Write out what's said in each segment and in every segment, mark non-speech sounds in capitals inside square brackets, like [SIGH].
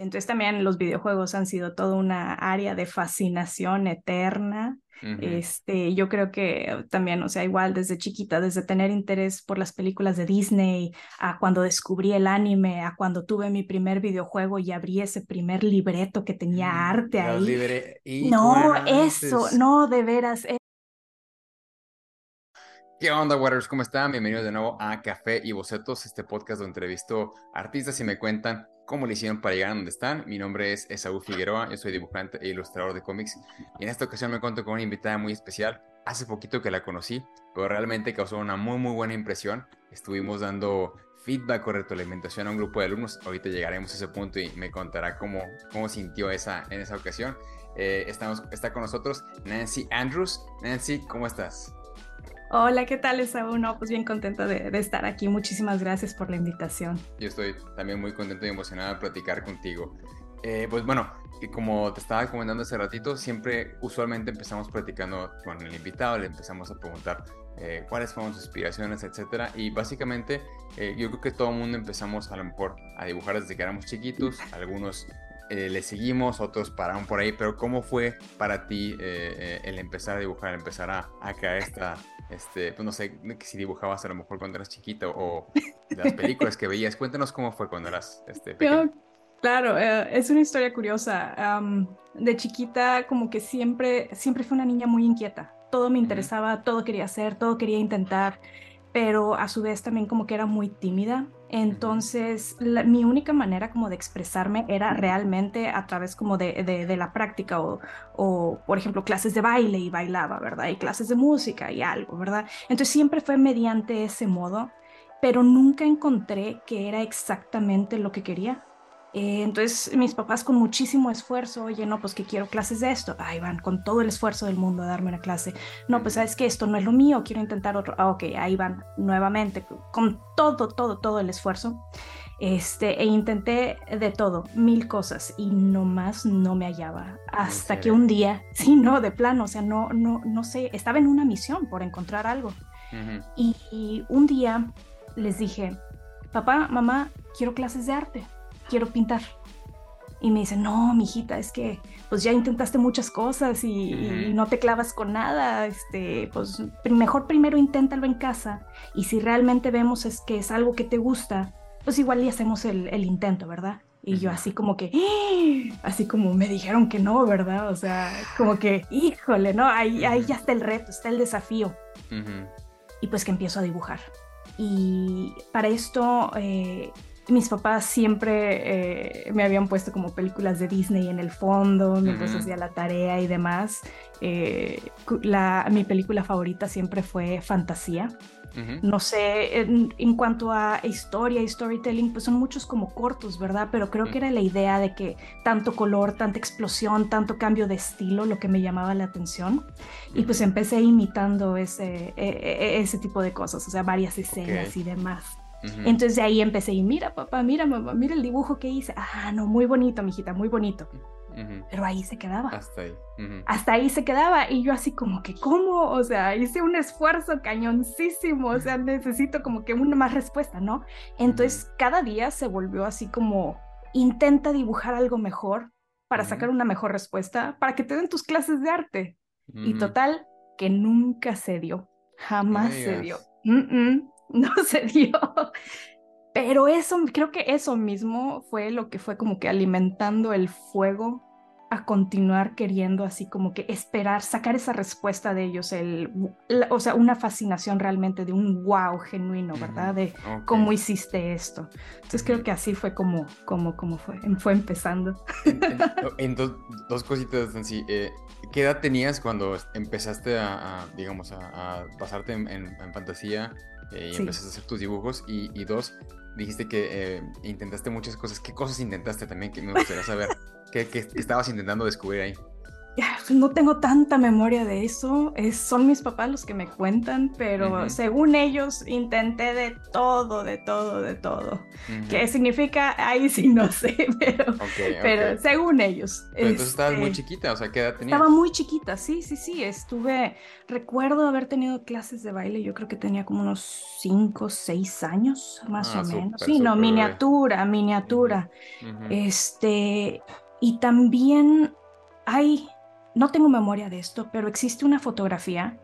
Entonces también los videojuegos han sido toda una área de fascinación eterna. Este, yo creo que también, o sea, igual desde chiquita, desde tener interés por las películas de Disney, a cuando descubrí el anime, a cuando tuve mi primer videojuego y abrí ese primer libreto que tenía mm, arte ahí. No, eso, no, de veras. ¿Qué onda, Waters? ¿Cómo están? Bienvenidos de nuevo a Café y Bocetos, este podcast donde entrevisto artistas y me cuentan cómo le hicieron para llegar a donde están. Mi nombre es Esaú Figueroa, yo soy dibujante e ilustrador de cómics y en esta ocasión me cuento con una invitada muy especial. Hace poquito que la conocí, pero realmente causó una muy muy buena impresión. Estuvimos dando feedback o retroalimentación a un grupo de alumnos. Ahorita llegaremos a ese punto y me contará cómo, cómo sintió esa, en esa ocasión. Eh, estamos, está con nosotros Nancy Andrews. Nancy, ¿cómo estás? Hola, ¿qué tal, Esaú? No, pues bien contenta de, estar aquí. Muchísimas gracias por la invitación. Yo estoy también muy contento y emocionado de platicar contigo. Eh, pues bueno, como te estaba comentando hace ratito, siempre usualmente empezamos platicando con el invitado, le empezamos a preguntar eh, cuáles fueron sus inspiraciones, etcétera. Y básicamente eh, yo creo que todo el mundo empezamos a lo mejor a dibujar desde que éramos chiquitos, algunos le seguimos, otros pararon por ahí, pero ¿cómo fue para ti el empezar a dibujar, empezar a, a crear esta, este, pues no sé si dibujabas a lo mejor cuando eras chiquita o las películas que veías. Cuéntanos cómo fue cuando eras este, pequeña. Claro, eh, es una historia curiosa. de chiquita, como que siempre, siempre fue una niña muy inquieta. Todo me interesaba, todo quería hacer, todo quería intentar pero a su vez también como que era muy tímida. Entonces, mi única manera como de expresarme era realmente a través como de, de, la práctica o, o, por ejemplo, clases de baile y bailaba, ¿verdad? Y clases de música y algo, ¿verdad? Entonces, siempre fue mediante ese modo, pero nunca encontré que era exactamente lo que quería. Eh, entonces mis papás con muchísimo esfuerzo, oye, no, pues que quiero clases de esto, ahí van, con todo el esfuerzo del mundo a darme una clase. No, pues sabes que esto no es lo mío, quiero intentar otro. Ah, ok, ahí van nuevamente, con todo, todo, todo el esfuerzo. Este, e intenté de todo, mil cosas, y nomás no me hallaba. Hasta que un día, [LAUGHS] sí, no, de plano, o sea, no, no, no sé, estaba en una misión por encontrar algo. y, y un día les dije, papá, mamá, quiero clases de arte quiero pintar. Y me dice, no, mijita, es que pues ya intentaste muchas cosas y, no te clavas con nada, este, pues mejor primero inténtalo en casa y si realmente vemos es que es algo que te gusta, pues igual y hacemos el, intento, ¿verdad? Y yo así como que, ¡Ah!", así como me dijeron que no, ¿verdad? O sea, como que, híjole, ¿no? Ahí, ahí ya está el reto, está el desafío. Y pues que empiezo a dibujar. Y para esto eh, mis papás siempre eh, me habían puesto como películas de Disney en el fondo, mientras hacía la tarea y demás. Eh, la, mi película favorita siempre fue Fantasía. No sé, en, cuanto a historia y storytelling, pues son muchos como cortos, ¿verdad? Pero creo que era la idea de que tanto color, tanta explosión, tanto cambio de estilo, lo que me llamaba la atención. Y pues empecé imitando ese, e, e, e, ese tipo de cosas, o sea, varias escenas y demás. Entonces de ahí empecé y mira papá, mira mamá, mira el dibujo que hice. Ah, no, muy bonito, mijita, muy bonito. Pero ahí se quedaba. Hasta ahí. Hasta ahí se quedaba. Y yo así como que, ¿cómo? O sea, hice un esfuerzo cañoncísimo. O sea, necesito como que una más respuesta, ¿no? Entonces cada día se volvió así como, intenta dibujar algo mejor para sacar una mejor respuesta, para que te den tus clases de arte. Y total, que nunca se dio. Jamás se dio. [LAUGHS] no se dio. Pero eso, creo que eso mismo fue lo que fue como que alimentando el fuego a continuar queriendo así como que esperar, sacar esa respuesta de ellos, el, o sea, una fascinación realmente de un wow genuino, ¿verdad? De cómo hiciste esto. Entonces creo que así fue como, como, como fue, fue empezando. En, [LAUGHS] dos cositas, Nancy. Eh, ¿Qué edad tenías cuando empezaste a, digamos, a, pasarte en fantasía eh, y empezaste a hacer tus dibujos. Y, dos, dijiste que eh, intentaste muchas cosas. ¿Qué cosas intentaste también? Que me gustaría saber. ¿Qué, estabas intentando descubrir ahí? No tengo tanta memoria de eso, es, son mis papás los que me cuentan, pero según ellos intenté de todo, de todo, de todo. ¿Qué significa? Ahí sí no sé, [LAUGHS] pero, pero según ellos. Pero entonces estabas muy este, chiquita, o sea, ¿qué edad tenías? Estaba muy chiquita, sí, sí, sí, estuve, recuerdo haber tenido clases de baile, yo creo que tenía como unos 5, 6 años, más ah, o menos. Sí, no, miniatura, miniatura. Este, y también hay no tengo memoria de esto, pero existe una fotografía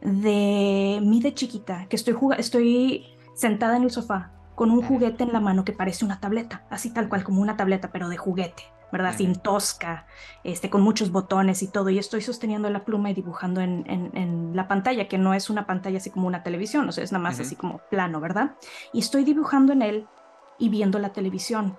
de mí de chiquita, que estoy, estoy sentada en el sofá con un juguete en la mano que parece una tableta, así tal cual como una tableta, pero de juguete, ¿verdad? Sin tosca, este, con muchos botones y todo, y estoy sosteniendo la pluma y dibujando en, en, la pantalla, que no es una pantalla así como una televisión, o sea, es nada más así como plano, ¿verdad? Y estoy dibujando en él y viendo la televisión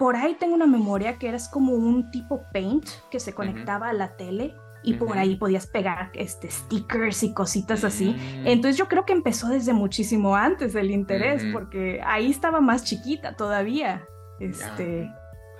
por ahí tengo una memoria que eras como un tipo paint que se conectaba a la tele y por ahí podías pegar este, stickers y cositas así. Mm. Entonces yo creo que empezó desde muchísimo antes el interés, porque ahí estaba más chiquita todavía. Este...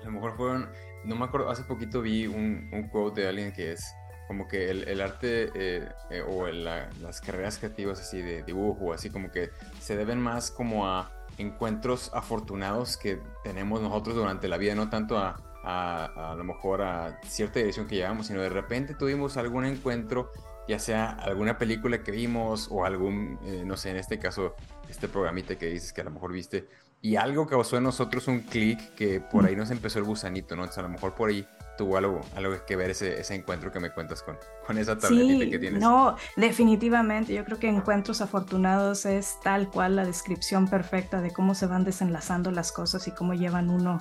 A lo mejor fueron, no me acuerdo, hace poquito vi un, un quote de alguien que es como que el, arte eh, eh, o las carreras creativas así de dibujo, así como que se deben más como a encuentros afortunados que tenemos nosotros durante la vida, no tanto a, a, a, lo mejor a cierta dirección que llevamos, sino de repente tuvimos algún encuentro, ya sea alguna película que vimos o algún, eh, no sé, en este caso, este programita que dices que a lo mejor viste, y algo causó en nosotros un clic que por ahí nos empezó el gusanito, ¿no? Entonces a lo mejor por ahí tuvo algo, algo que ver ese, ese encuentro que me cuentas con, con esa tabletita que tienes. No, definitivamente. Yo creo que encuentros afortunados es tal cual la descripción perfecta de cómo se van desenlazando las cosas y cómo llevan uno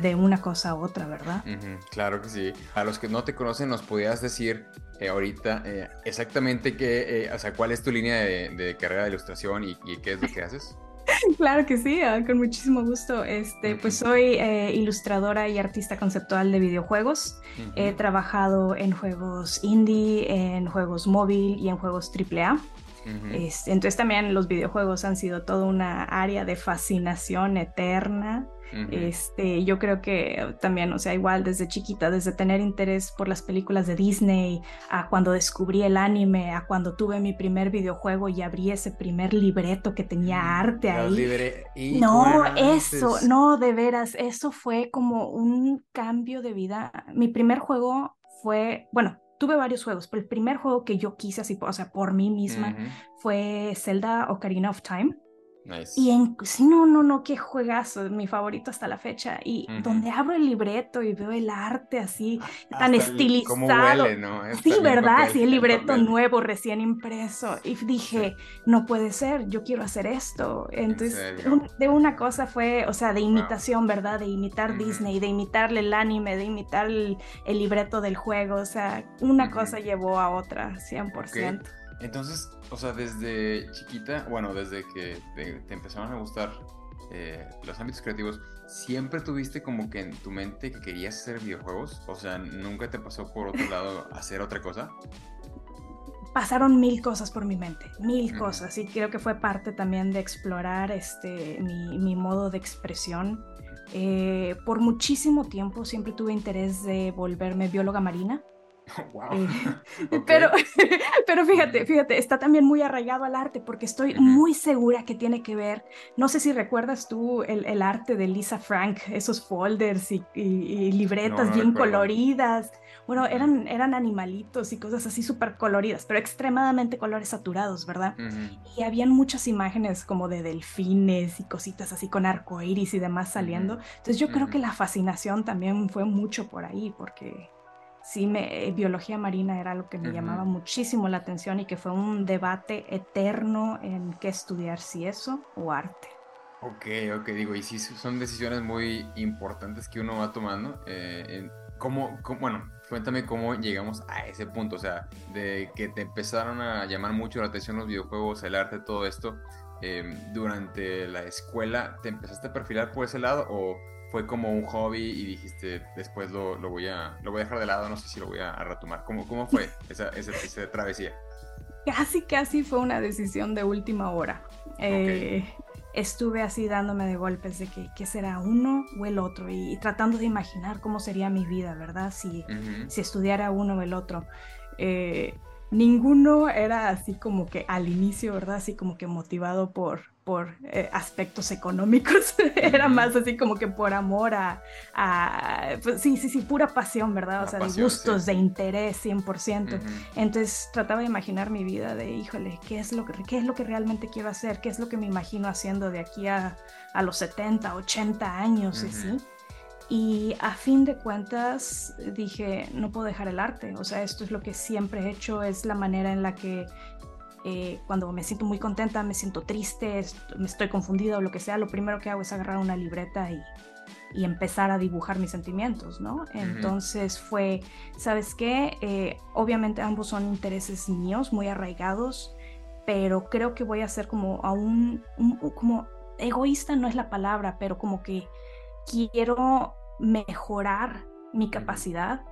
de una cosa a otra, ¿verdad? claro que sí. A los que no te conocen, ¿nos podías decir eh, ahorita eh, exactamente qué, eh, o sea, cuál es tu línea de, carrera de ilustración y, y qué es lo que haces? [LAUGHS] Claro que sí, ah, con muchísimo gusto. Este, pues soy eh, ilustradora y artista conceptual de videojuegos. He trabajado en juegos indie, en juegos móvil y en juegos AAA. Este, entonces también los videojuegos han sido toda una área de fascinación eterna. Este, yo creo que también, o sea, igual desde chiquita, desde tener interés por las películas de Disney, a cuando descubrí el anime, a cuando tuve mi primer videojuego y abrí ese primer libreto que tenía mm, arte ahí. no, eso, no, de veras, eso fue como un cambio de vida. Mi primer juego fue, bueno, tuve varios juegos, pero el primer juego que yo quise así, o sea, por mí misma, fue Zelda Ocarina of Time. Y en, sí, no, no, no, qué juegazo, mi favorito hasta la fecha. Y donde abro el libreto y veo el arte así, tan estilizado. sí, ¿verdad? Sí, el libreto nuevo, recién impreso. Y dije, no puede ser, yo quiero hacer esto. Entonces, de una cosa fue, o sea, de imitación, ¿verdad? De imitar Disney, de imitarle el anime, de imitar el, libreto del juego. O sea, una cosa llevó a otra, 100%. Entonces, o sea, desde chiquita, bueno, desde que te, empezaron a gustar eh, los ámbitos creativos, ¿siempre tuviste como que en tu mente que querías hacer videojuegos? O sea, ¿nunca te pasó por otro lado [LAUGHS] hacer otra cosa? Pasaron mil cosas por mi mente, mil cosas, y creo que fue parte también de explorar este, mi, modo de expresión. Eh, por muchísimo tiempo siempre tuve interés de volverme bióloga marina. [LAUGHS] Eh, [LAUGHS] pero, [LAUGHS] pero fíjate, fíjate, está también muy arraigado al arte porque estoy muy segura que tiene que ver, no sé si recuerdas tú el, arte de Lisa Frank, esos folders y, libretas bien coloridas. Bueno, eran, eran animalitos y cosas así súper coloridas, pero extremadamente colores saturados, ¿verdad? Y habían muchas imágenes como de delfines y cositas así con arco iris y demás saliendo. Entonces yo creo que la fascinación también fue mucho por ahí, porque sí, me, eh, biología marina era lo que me llamaba muchísimo la atención y que fue un debate eterno en qué estudiar, si eso o arte. Ok, ok, digo, y sí son decisiones muy importantes que uno va tomando. Eh, ¿cómo, bueno, cuéntame cómo llegamos a ese punto, o sea, de que te empezaron a llamar mucho la atención los videojuegos, el arte, todo esto. Em, durante la escuela, ¿te empezaste a perfilar por ese lado o fue como un hobby y dijiste, después lo, lo, voy, a, lo voy a dejar de lado, no sé si lo voy a, retomar. ¿Cómo, cómo fue [LAUGHS] esa, esa, travesía? Casi, casi fue una decisión de última hora. Eh, estuve así dándome de golpes de que qué será uno o el otro y, tratando de imaginar cómo sería mi vida, ¿verdad? Si, si estudiara uno o el otro. Eh, ninguno era así como que al inicio, ¿verdad? Así como que motivado por, por eh, aspectos económicos, [LAUGHS] era más así como que por amor a, pues, sí, sí, sí, pura pasión, ¿verdad? O sea, de gustos, de interés, 100%. Entonces trataba de imaginar mi vida de, híjole, ¿qué es, lo que, ¿qué es lo que realmente quiero hacer? ¿Qué es lo que me imagino haciendo de aquí a, a los 70, 80 años? ¿sí? Y a fin de cuentas dije, no puedo dejar el arte, o sea, esto es lo que siempre he hecho, es la manera en la que eh, cuando me siento muy contenta, me siento triste, me estoy confundida o lo que sea, lo primero que hago es agarrar una libreta y, y empezar a dibujar mis sentimientos, ¿no? Entonces fue, ¿sabes qué? Eh, obviamente ambos son intereses míos, muy arraigados, pero creo que voy a ser como aún, como egoísta no es la palabra, pero como que quiero mejorar mi capacidad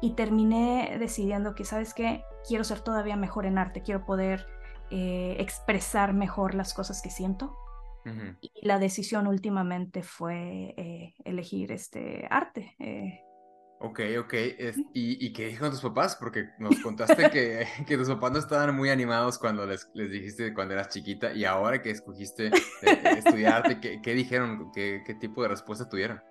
y terminé decidiendo que, ¿sabes qué? Quiero ser todavía mejor en arte, quiero poder eh, expresar mejor las cosas que siento. Y la decisión últimamente fue eh, elegir este arte. Eh. Ok, ok. ¿y, ¿y, qué dijeron tus papás? Porque nos contaste que, [LAUGHS] que, tus papás no estaban muy animados cuando les, les dijiste cuando eras chiquita y ahora que escogiste [LAUGHS] estudiarte, ¿qué, ¿qué, dijeron? ¿Qué, ¿Qué tipo de respuesta tuvieron?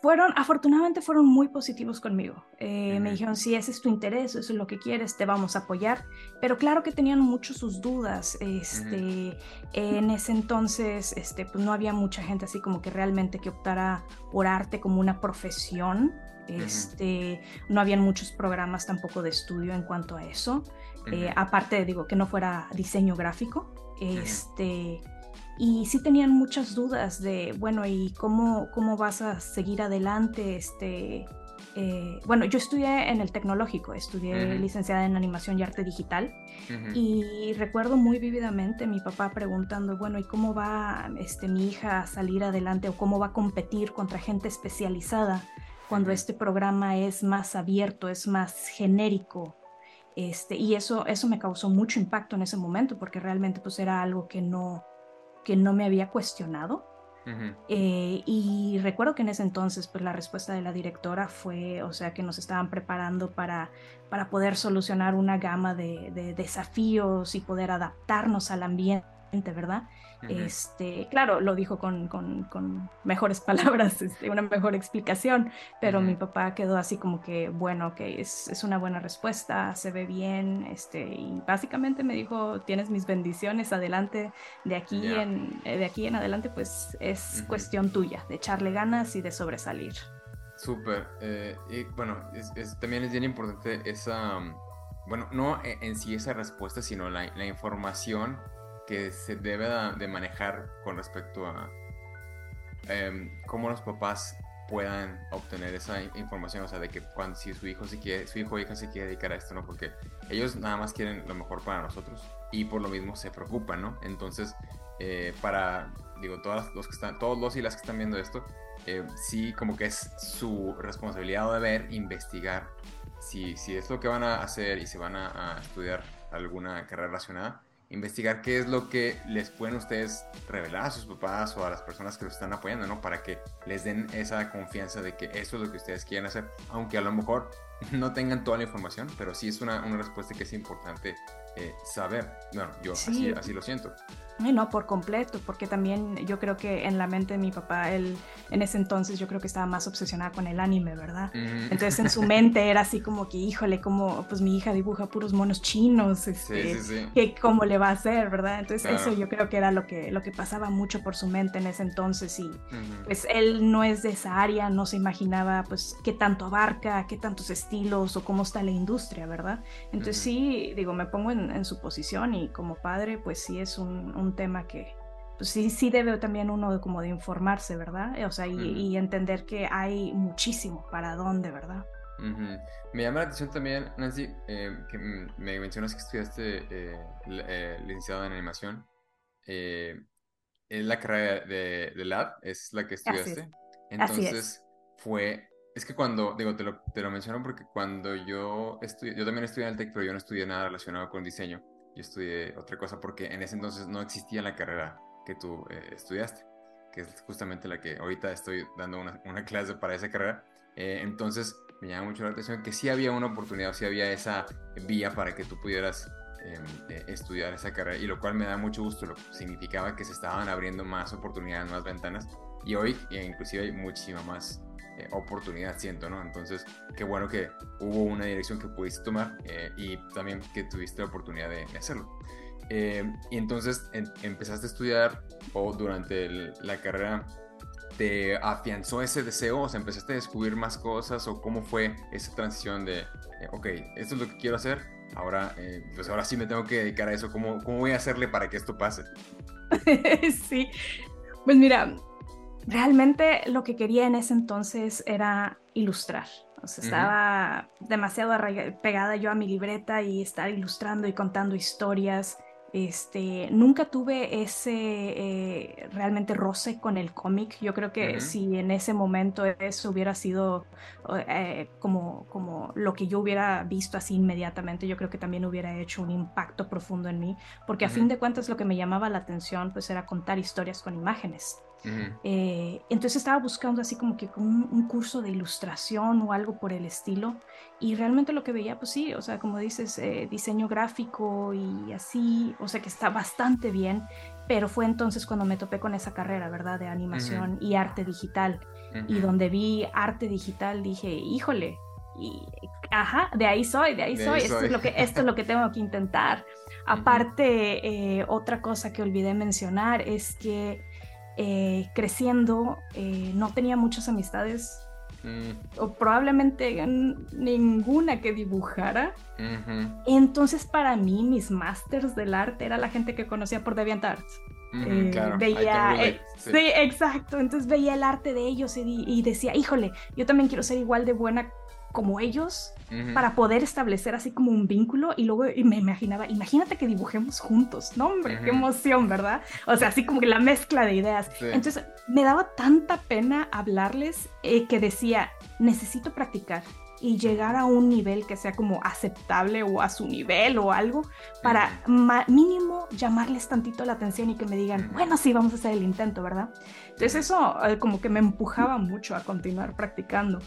Fueron, afortunadamente fueron muy positivos conmigo. Eh, me dijeron, si ese es tu interés, eso es lo que quieres, te vamos a apoyar. Pero claro que tenían mucho sus dudas. Este, En ese entonces este, pues no había mucha gente así como que realmente que optara por arte como una profesión. Este, No habían muchos programas tampoco de estudio en cuanto a eso. Eh, aparte, digo, que no fuera diseño gráfico. Este y sí tenían muchas dudas de, bueno, ¿y cómo, cómo vas a seguir adelante? Este, eh, bueno, yo estudié en el tecnológico, estudié licenciada en animación y arte digital y recuerdo muy vívidamente mi papá preguntando, bueno, ¿y cómo va este, mi hija a salir adelante o cómo va a competir contra gente especializada cuando este programa es más abierto, es más genérico? Este, y eso, eso me causó mucho impacto en ese momento porque realmente pues era algo que no, que no me había cuestionado. Eh, y recuerdo que en ese entonces, pues la respuesta de la directora fue, o sea, que nos estaban preparando para, para poder solucionar una gama de, de desafíos y poder adaptarnos al ambiente, ¿verdad? Este, claro, lo dijo con, con, mejores [LAUGHS] palabras, este, una mejor explicación, pero mi papá quedó así como que, bueno, que es, es, una buena respuesta, se ve bien, este, y básicamente me dijo, tienes mis bendiciones, adelante, de aquí, en, eh, de aquí en adelante, pues es cuestión tuya, de echarle ganas y de sobresalir. Súper, eh, y bueno, también es bien importante esa, bueno, no e, en sí esa respuesta, sino la, la información que se debe de manejar con respecto a em, cómo los papás puedan obtener esa información, o sea, de que cuando si su hijo se quiere, su hijo o hija se quiere dedicar a esto, ¿no? Porque ellos nada más quieren lo mejor para nosotros y por lo mismo se preocupan, ¿no? Entonces, eh, para, digo, todos los que están, todos los y las que están viendo esto, eh, sí como que es su responsabilidad o deber investigar si, si es lo que van a hacer y si van a estudiar alguna carrera relacionada, investigar qué es lo que les pueden ustedes revelar a sus papás o a las personas que los están apoyando, ¿no? Para que les den esa confianza de que eso es lo que ustedes quieren hacer, aunque a lo mejor no tengan toda la información, pero sí es una, una respuesta que es importante eh, saber. Bueno, yo así, así lo siento. No, por completo, porque también yo creo que en la mente de mi papá, él en ese entonces yo creo que estaba más obsesionada con el anime, ¿verdad? Entonces en su [LAUGHS] mente era así como que, híjole, como pues mi hija dibuja puros monos chinos, este, que cómo le va a hacer, ¿verdad? Entonces eso yo creo que era lo que, lo que pasaba mucho por su mente en ese entonces y pues él no es de esa área, no se imaginaba pues qué tanto abarca, qué tantos estilos o cómo está la industria, ¿verdad? Entonces sí, digo, me pongo en, su posición y como padre pues sí es un un tema que pues sí, sí debe también uno como de informarse, ¿verdad? O sea, y, entender que hay muchísimo para dónde, ¿verdad? Me llama la atención también, Nancy, eh, que me mencionas que estudiaste eh, eh, licenciado en animación. es la carrera de, de, lab, es la que estudiaste. Entonces, fue es que cuando, digo, te lo, te porque cuando yo estudié, yo también estudié en el TEC, pero yo no estudié nada relacionado con diseño yo estudié otra cosa porque en ese entonces no existía la carrera que tú eh, estudiaste, que es justamente la que ahorita estoy dando una, [LAUGHS] clase para esa carrera. Eh, entonces me llama mucho la atención que sí había una oportunidad, sí había esa vía para que tú pudieras em, eh, estudiar esa carrera, y lo cual me da mucho gusto, lo significaba que se estaban abriendo más oportunidades, más ventanas, y hoy inclusive hay muchísima más eh, oportunidad, siento, ¿no? Entonces, qué bueno que hubo una dirección que pudiste tomar eh, y también que tuviste la oportunidad de, hacerlo. Eh, y entonces empezaste a estudiar o durante la carrera te afianzó ese deseo, o sea, empezaste a descubrir más cosas o cómo fue esa transición de, ok, esto es lo que quiero hacer, ahora, pues ahora sí me tengo que dedicar a eso, ¿cómo, cómo voy a hacerle para que esto pase? [LAUGHS] sí, pues mira, realmente lo que quería en ese entonces era ilustrar. O sea, estaba demasiado pegada yo a mi libreta y estar ilustrando y contando historias. Este, nunca tuve ese eh, realmente roce con el cómic. Yo creo que si en ese momento eso hubiera sido eh, como, como lo que yo hubiera visto así inmediatamente, yo creo que también hubiera hecho un impacto profundo en mí, porque a fin de cuentas lo que me llamaba la atención pues era contar historias con imágenes. Eh, entonces estaba buscando así como que un, curso de ilustración o algo por el estilo y realmente lo que veía pues sí, o sea, como dices, eh, diseño gráfico y así, o sea que está bastante bien, pero fue entonces cuando me topé con esa carrera, ¿verdad? De animación y arte digital. Y donde vi arte digital dije, híjole, y ajá, de ahí soy, de ahí soy, esto, Es lo que, esto es lo que [LAUGHS] tengo que intentar. Aparte, eh, otra cosa que olvidé mencionar es que eh, creciendo eh, no tenía muchas amistades mm. o probablemente ninguna que dibujara. Entonces para mí mis masters del arte era la gente que conocía por DeviantArt. Eh, veía, sí. exacto. Entonces veía el arte de ellos y, y, decía, híjole, yo también quiero ser igual de buena como ellos para poder establecer así como un vínculo y luego y me imaginaba, imagínate que dibujemos juntos, no hombre, qué emoción, ¿verdad? O sea, así como que la mezcla de ideas. Entonces me daba tanta pena hablarles eh, que decía, necesito practicar y llegar a un nivel que sea como aceptable o a su nivel o algo para mínimo llamarles tantito la atención y que me digan, bueno, sí, vamos a hacer el intento, ¿verdad? Entonces eso eh, como que me empujaba mucho a continuar practicando.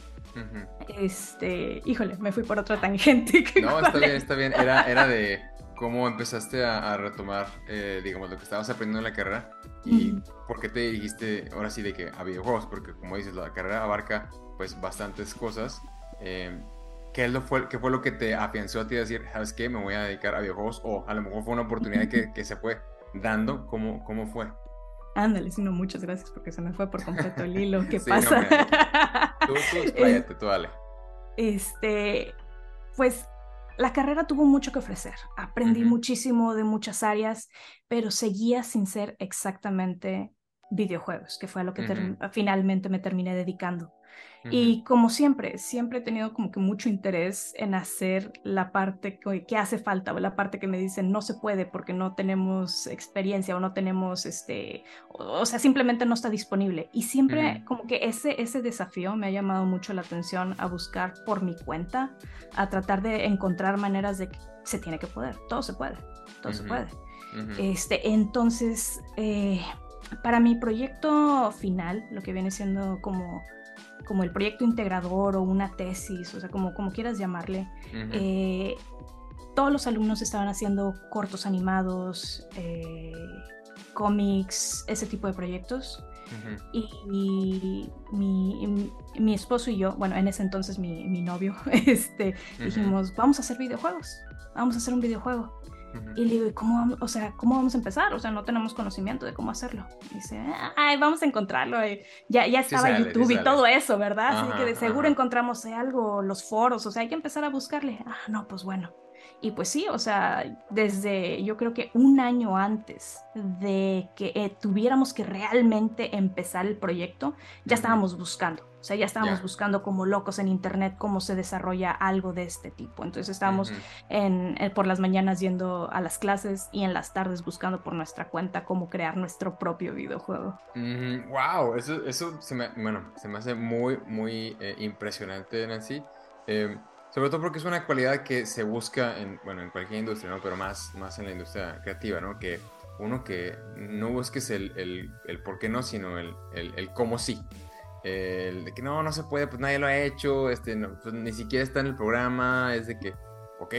Este, híjole, me fui por otra tangente. no, está bien, está bien. Era, era de cómo empezaste a, retomar, eh, digamos, lo que estabas aprendiendo en la carrera y por qué te dirigiste ahora sí de que a videojuegos, porque como dices, la carrera abarca pues bastantes cosas. Em, ¿qué, es lo fue, ¿Qué fue lo que te afianzó a ti a decir, sabes qué, me voy a dedicar a videojuegos? O a lo mejor fue una oportunidad que, que se fue dando, ¿cómo, cómo fue? Ándale, sino muchas gracias porque se me fue por completo el hilo. ¿Qué [LAUGHS] pasa? tú, tú, [LAUGHS] tú dale. Este, pues la carrera tuvo mucho que ofrecer. Aprendí muchísimo de muchas áreas, pero seguía sin ser exactamente videojuegos, que fue a lo que finalmente me terminé dedicando. Y como siempre, siempre he tenido como que mucho interés en hacer la parte que, hace falta, o la parte que me dicen no se puede porque no tenemos experiencia o no tenemos, este, o, sea, simplemente no está disponible. Y siempre como que ese, ese desafío me ha llamado mucho la atención a buscar por mi cuenta, a tratar de encontrar maneras de que se tiene que poder, todo se puede, todo se puede. Este, entonces, eh, para mi proyecto final, lo que viene siendo como como el proyecto integrador o una tesis, o sea, como, como quieras llamarle, eh, todos los alumnos estaban haciendo cortos animados, eh, cómics, ese tipo de proyectos. Y, mi, mi, esposo y yo, bueno, en ese entonces mi, mi novio, [LAUGHS] este, dijimos, vamos a hacer videojuegos, vamos a hacer un videojuego. Y le digo, ¿cómo, o sea, ¿cómo vamos a empezar? O sea, no tenemos conocimiento de cómo hacerlo. Y dice, ay, vamos a encontrarlo. ya, ya estaba YouTube y todo eso, ¿verdad? Así que de seguro encontramos algo, los foros, o sea, hay que empezar a buscarle. Ah, no, pues bueno. Y pues sí, o sea, desde yo creo que un año antes de que eh, tuviéramos que realmente empezar el proyecto, ya estábamos buscando. O sea, ya estábamos buscando como locos en internet cómo se desarrolla algo de este tipo. Entonces estábamos en, eh, por las mañanas yendo a las clases y en las tardes buscando por nuestra cuenta cómo crear nuestro propio videojuego. Wow, eso, eso se me, bueno, se me hace muy, muy eh, impresionante, Nancy. Eh, sobre todo porque es una cualidad que se busca en, bueno, en cualquier industria, ¿no? Pero más, más en la industria creativa, ¿no? Que uno que no busques el, el, el por qué no, sino el, el, el cómo sí. El de que no, no se puede, pues nadie lo ha hecho, este, pues ni siquiera está en el programa, es de que, ok,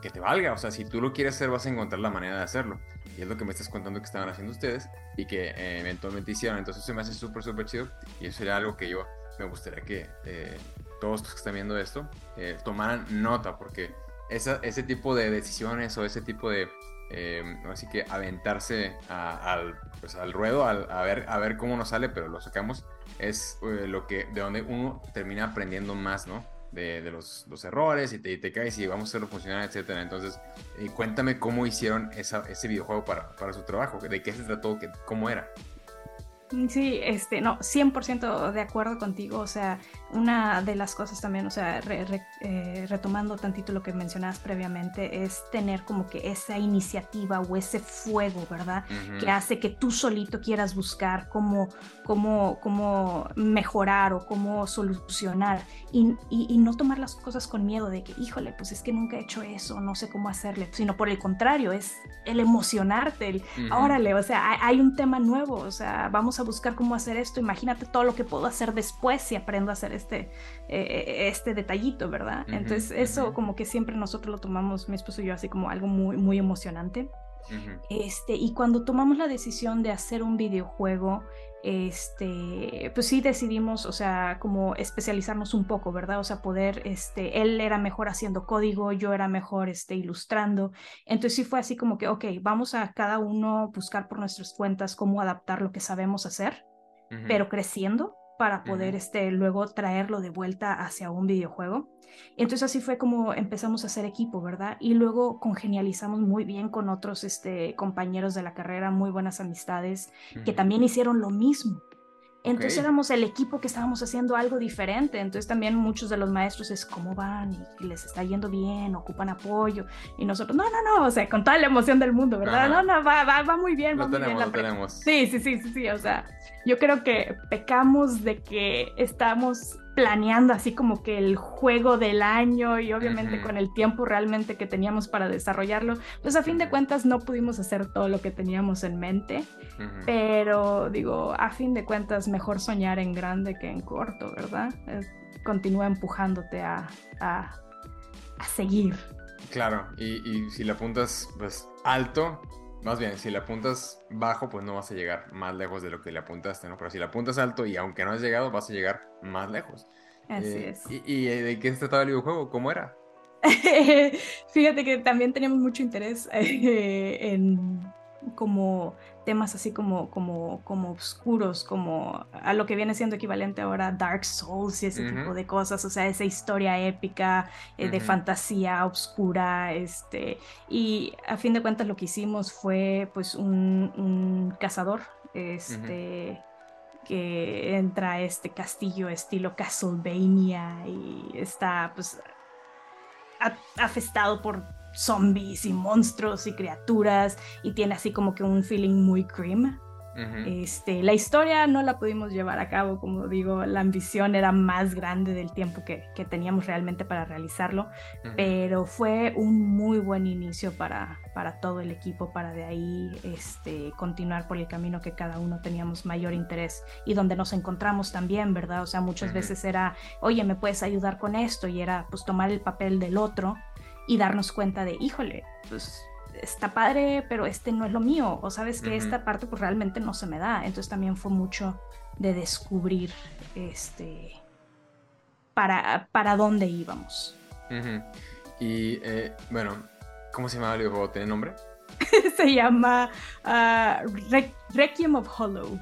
que te valga, o sea, si tú lo quieres hacer vas a encontrar la manera de hacerlo. Y es lo que me estás contando que estaban haciendo ustedes y que eh, eventualmente hicieron. Entonces se me hace súper, súper chido y eso sería algo que yo me gustaría que eh, todos los que están viendo esto eh, nota porque ese tipo de decisiones o ese tipo de, así que aventarse al, pues, al ruedo, a, ver, a ver cómo nos sale, pero lo sacamos, es lo que, de donde uno termina aprendiendo más, ¿no? de, los, errores y te, caes y vamos a hacerlo funcionar, etcétera. Entonces, eh, cuéntame cómo hicieron ese videojuego para, su trabajo, de qué se trató, cómo era. Sí, este, no, 100% de acuerdo contigo, o sea, una de las cosas también, o sea, eh, retomando tantito lo que mencionabas previamente, es tener como que esa iniciativa o ese fuego, ¿verdad? Que hace que tú solito quieras buscar cómo, cómo, cómo mejorar o cómo solucionar y, y, no tomar las cosas con miedo de que, híjole, pues es que nunca he hecho eso, no sé cómo hacerle, sino por el contrario, es el emocionarte, el, órale, o sea, hay, hay un tema nuevo, o sea, vamos a buscar cómo hacer esto, imagínate todo lo que puedo hacer después si aprendo a hacer este, eh, este detallito, ¿verdad? Entonces eso como que siempre nosotros lo tomamos, mi esposo y yo, así como algo muy, muy emocionante. este, y cuando tomamos la decisión de hacer un videojuego, este, pues sí decidimos, o sea, como especializarnos un poco, ¿verdad? O sea, poder, este, él era mejor haciendo código, yo era mejor, este, ilustrando. Entonces sí fue así como que, ok, vamos a cada uno buscar por nuestras cuentas cómo adaptar lo que sabemos hacer, pero creciendo para poder, este, luego traerlo de vuelta hacia un videojuego. Entonces así fue como empezamos a hacer equipo, ¿verdad? Y luego congenializamos muy bien con otros este, compañeros de la carrera, muy buenas amistades, que también hicieron lo mismo. Entonces éramos el equipo que estábamos haciendo algo diferente. Entonces también muchos de los maestros es cómo van y, les está yendo bien, ocupan apoyo. Y nosotros, no, no, no, o sea, con toda la emoción del mundo, ¿verdad? No, no, va, va, va muy bien. Va muy bien tenemos. Sí, sí, sí, sí, sí. O sea, yo creo que pecamos de que estamos planeando así como que el juego del año y obviamente con el tiempo realmente que teníamos para desarrollarlo, pues a fin de cuentas no pudimos hacer todo lo que teníamos en mente, pero digo, a fin de cuentas mejor soñar en grande que en corto, ¿verdad? continúa empujándote a, a, seguir. Claro, y, y si le apuntas pues alto, más bien, si le apuntas bajo, pues no vas a llegar más lejos de lo que le apuntaste, ¿no? Pero si le apuntas alto y aunque no has llegado, vas a llegar más lejos. Así eh, es. ¿Y, eh, de qué se trataba el videojuego? ¿Cómo era? [LAUGHS] Fíjate que también teníamos mucho interés [LAUGHS] eh, en como temas así como, como, como oscuros, como a lo que viene siendo equivalente ahora a Dark Souls y ese tipo de cosas, o sea, esa historia épica eh, de fantasía oscura, este, y a fin de cuentas lo que hicimos fue pues un, un cazador, este... que entra a este castillo estilo Castlevania y está pues afestado por zombies y monstruos y criaturas y tiene así como que un feeling muy cream. este, la historia no la pudimos llevar a cabo, como digo, la ambición era más grande del tiempo que, que teníamos realmente para realizarlo, pero fue un muy buen inicio para, para todo el equipo, para de ahí este, continuar por el camino que cada uno teníamos mayor interés y donde nos encontramos también, ¿verdad? O sea, muchas veces era, oye, ¿me puedes ayudar con esto? Y era pues tomar el papel del otro y darnos cuenta de, híjole, pues está padre, pero este no es lo mío, o sabes que esta parte pues realmente no se me da. Entonces también fue mucho de descubrir este para, para dónde íbamos. Y eh, bueno, ¿cómo se llama el juego? ¿Tiene nombre? [LAUGHS] se llama uh, Requiem of Hollow.